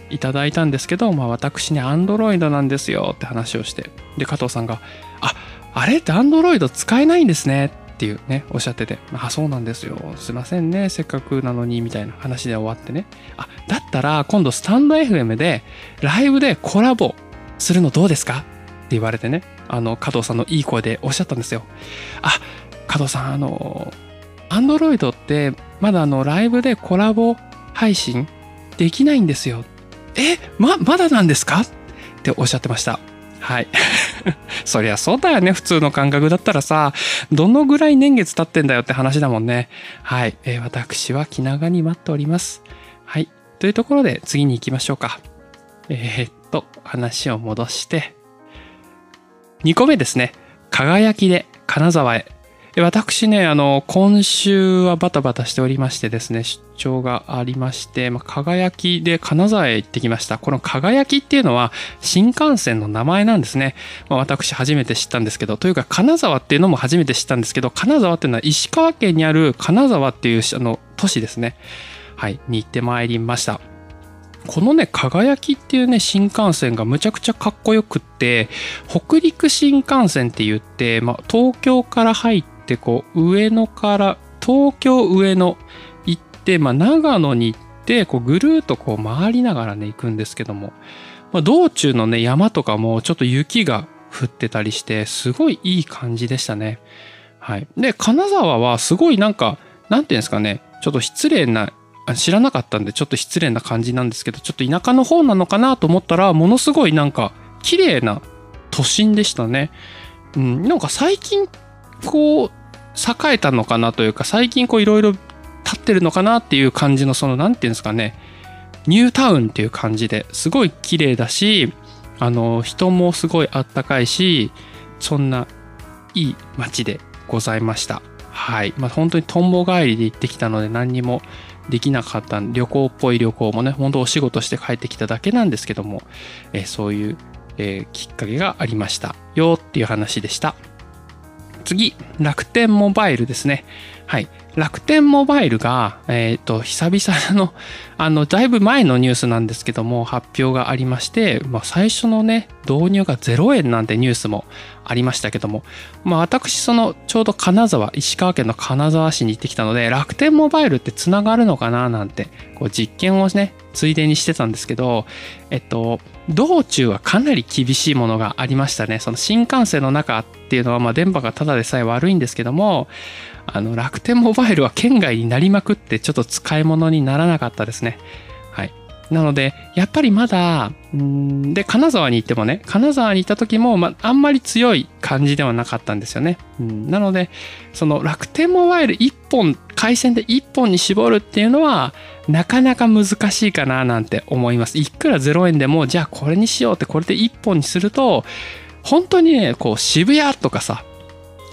いただいたんですけど、まあ私ね、アンドロイドなんですよって話をして、で、加藤さんが、あ、あれってアンドロイド使えないんですねっていうね、おっしゃってて、あ、そうなんですよ。すいませんね、せっかくなのに、みたいな話で終わってね。あ、だったら今度スタンド FM で、ライブでコラボするのどうですか？って言われてね、あの、加藤さんのいい声でおっしゃったんですよ。あ、加藤さん、あの、アンドロイドって、まだあの、ライブでコラボ配信できないんですよ。え、ま、まだなんですか？っておっしゃってました。はい。そりゃそうだよね。普通の感覚だったらさ、どのぐらい年月経ってんだよって話だもんね。はい。えー私は気長に待っております。はい。というところで次に行きましょうか。えーっと、話を戻して。2個目ですね。輝きで金沢へ。で私ね、あの、今週はバタバタしておりましてですね、出張がありまして、まあ、輝きで金沢へ行ってきました。この輝きっていうのは新幹線の名前なんですね。まあ、私初めて知ったんですけど、というか金沢っていうのも初めて知ったんですけど、金沢っていうのは石川県にある金沢っていうあの都市ですね。はい、に行ってまいりました。このね、輝きっていうね、新幹線がむちゃくちゃかっこよくって、北陸新幹線って言って、まあ、東京から入って、こう、上野から、東京上野行って、まあ、長野に行って、こう、ぐるっとこう、回りながらね、行くんですけども、まあ、道中のね、山とかもちょっと雪が降ってたりして、すごいいい感じでしたね。はい。で、金沢はすごいなんか、なんていうんですかね、ちょっと失礼な知らなかったんでちょっと失礼な感じなんですけどちょっと田舎の方なのかなと思ったらものすごいなんか綺麗な都心でしたね。うん、なんか最近こう栄えたのかなというか最近こういろいろ立ってるのかなっていう感じのその何て言うんですかねニュータウンっていう感じですごい綺麗だしあの人もすごいあったかいしそんないい街でございました。はい。まあ本当にとんぼ帰りで行ってきたので何にもできなかった旅行っぽい旅行もね本当お仕事して帰ってきただけなんですけども、え、そういう、えー、きっかけがありましたよっていう話でした次楽天モバイルですね。はい。楽天モバイルが、えっ、ー、と、久々の、あの、だいぶ前のニュースなんですけども、発表がありまして、まあ、最初のね、導入が0円なんてニュースもありましたけども、まあ、私、その、ちょうど金沢、石川県の金沢市に行ってきたので、楽天モバイルってつながるのかななんて、こう、実験をね、ついでにしてたんですけど、えっと、道中はかなり厳しいものがありましたね。その新幹線の中っていうのは、まあ、電波がただでさえ悪いんですけども、あの楽天モバイルは県外になりまくってちょっと使い物にならなかったですね。はい。なので、やっぱりまだ、んで、金沢に行ってもね、金沢に行った時も、まあ、あんまり強い感じではなかったんですよね。うん、なので、その楽天モバイル1本、回線で1本に絞るっていうのは、なかなか難しいかななんて思います。いくら0円でも、じゃあこれにしようって、これで1本にすると、本当にね、こう渋谷とかさ、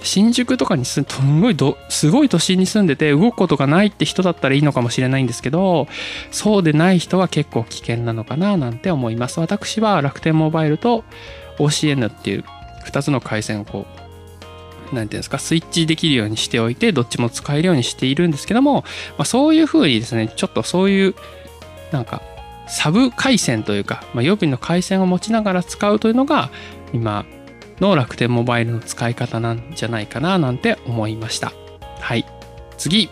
新宿とかにすすごいどすごい都心に住んでて動くことがないって人だったらいいのかもしれないんですけどそうでない人は結構危険なのかななんて思います。私は楽天モバイルと OCN っていう2つの回線をこう何ていうんですかスイッチできるようにしておいてどっちも使えるようにしているんですけども、まあ、そういうふうにですねちょっとそういうなんかサブ回線というか、まあ、予備の回線を持ちながら使うというのが今の楽天モバイルの使い方なんじゃないかななんて思いました。はい。次。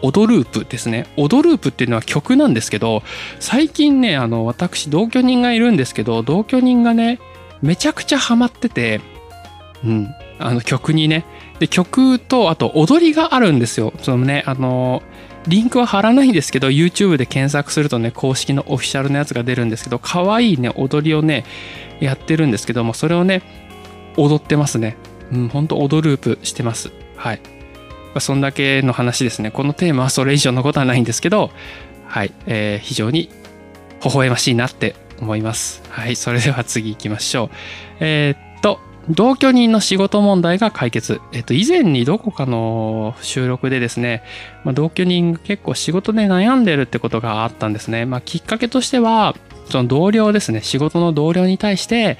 オドループですね。オドループっていうのは曲なんですけど、最近ね、あの、私、同居人がいるんですけど、同居人がね、めちゃくちゃハマってて、うん、あの曲にね。で、曲と、あと踊りがあるんですよ。そのね、あの、リンクは貼らないんですけど、YouTube で検索するとね、公式のオフィシャルのやつが出るんですけど、可愛いね、踊りをね、やってるんですけども、それをね、踊ってますね。うん、ほんと踊ループしてます。はい。そんだけの話ですね。このテーマはそれ以上のことはないんですけど、はい。えー、非常に微笑ましいなって思います。はい。それでは次行きましょう。えー、っと、同居人の仕事問題が解決。えっと、以前にどこかの収録でですね、まあ、同居人結構仕事で悩んでるってことがあったんですね。まあ、きっかけとしては、その同僚ですね、仕事の同僚に対して、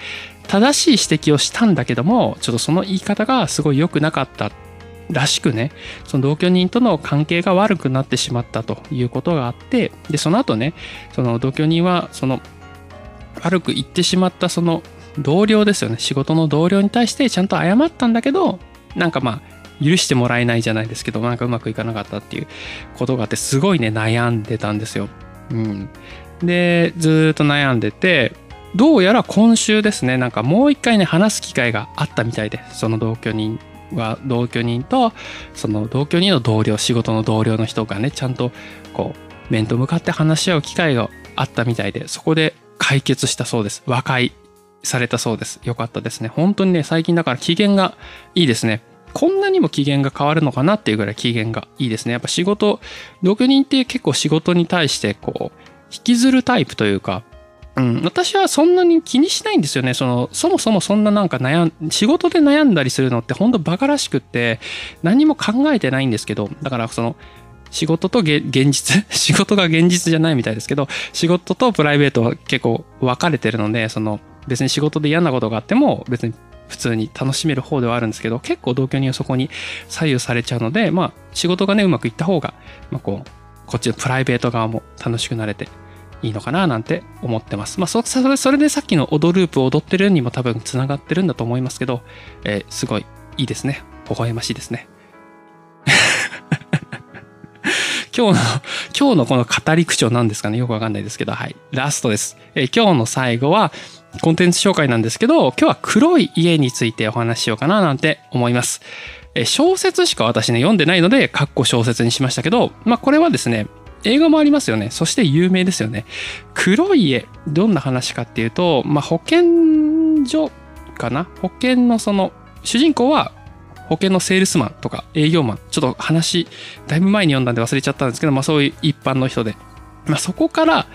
正しい指摘をしたんだけどもちょっとその言い方がすごい良くなかったらしくねその同居人との関係が悪くなってしまったということがあってでその後ねその同居人はその悪く言ってしまったその同僚ですよね仕事の同僚に対してちゃんと謝ったんだけどなんかまあ許してもらえないじゃないですけどなんかうまくいかなかったっていうことがあってすごいね悩んでたんですよ。うん、でずっと悩んでてどうやら今週ですねなんかもう一回ね話す機会があったみたいでその同居人は同居人とその同居人の同僚仕事の同僚の人がねちゃんとこう面と向かって話し合う機会があったみたいでそこで解決したそうです。和解されたそうです。よかったですね。本当にね最近だから機嫌がいいですね。こんなにも機嫌が変わるのかなっていうぐらい機嫌がいいですね。やっぱ仕事同居人って結構仕事に対してこう引きずるタイプというかうん、私はそんなに気にしないんですよね。その、そもそもそんななんか悩ん、仕事で悩んだりするのって本当バカらしくって何も考えてないんですけど、だからその、仕事と現実？仕事が現実じゃないみたいですけど、仕事とプライベートは結構分かれてるので、その、別に仕事で嫌なことがあっても別に普通に楽しめる方ではあるんですけど、結構同居人はそこに左右されちゃうので、まあ、仕事がね、うまくいった方が、まあこう、こっちのプライベート側も楽しくなれていいのかななんて思ってます。まあそ、それ、それでさっきの踊ループを踊ってるにも多分つながってるんだと思いますけど、えーすごいいいですね。微笑ましいですね。今日の、今日のこの語り口調なんですかね？よくわかんないですけど、はい。ラストです。えー今日の最後は、コンテンツ紹介なんですけど、今日は黒い家についてお話ししようかななんて思います。小説しか私ね、読んでないので、カッコ小説にしましたけど、まあこれはですね、映画もありますよね。そして有名ですよね。黒い家、どんな話かっていうと、まあ保健所かな？保険のその、主人公は保険のセールスマンとか営業マン、ちょっと話、だいぶ前に読んだんで忘れちゃったんですけど、まあそういう一般の人で、まあそこから、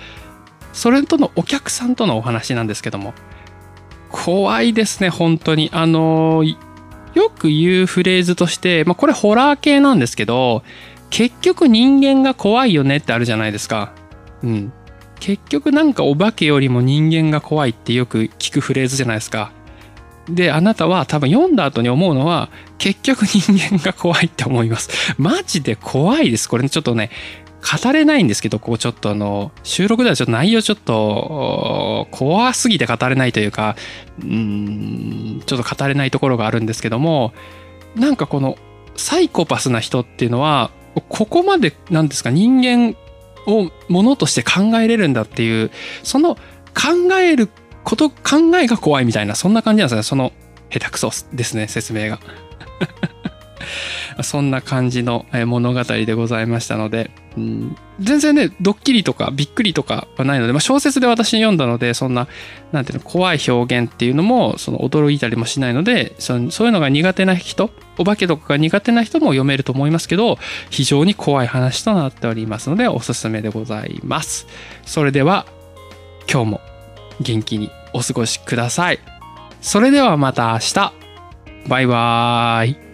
それとのお客さんとのお話なんですけども、怖いですね、本当に。あのーよく言うフレーズとして、まあこれホラー系なんですけど、結局人間が怖いよねってあるじゃないですか。うん。結局なんかお化けよりも人間が怖いってよく聞くフレーズじゃないですか。で、あなたは多分読んだ後に思うのは、結局人間が怖いって思います。マジで怖いです。これねちょっとね、語れないんですけど、こうちょっとあの、収録ではちょっと内容ちょっと、怖すぎて語れないというか、うん、ちょっと語れないところがあるんですけども、なんかこの、サイコパスな人っていうのは、ここまで、なんですか、人間をものとして考えれるんだっていう、その考えること、考えが怖いみたいな、そんな感じなんですね。その、下手くそですね、説明が。そんな感じの物語でございましたので、うん全然ね、ドッキリとかびっくりとかはないので、まあ、小説で私読んだので、そんな、なんていうの、怖い表現っていうのも、その驚いたりもしないので、そのそういうのが苦手な人、お化けとかが苦手な人も読めると思いますけど、非常に怖い話となっておりますので、おすすめでございます。それでは、今日も元気にお過ごしください。それではまた明日。バイバーイ。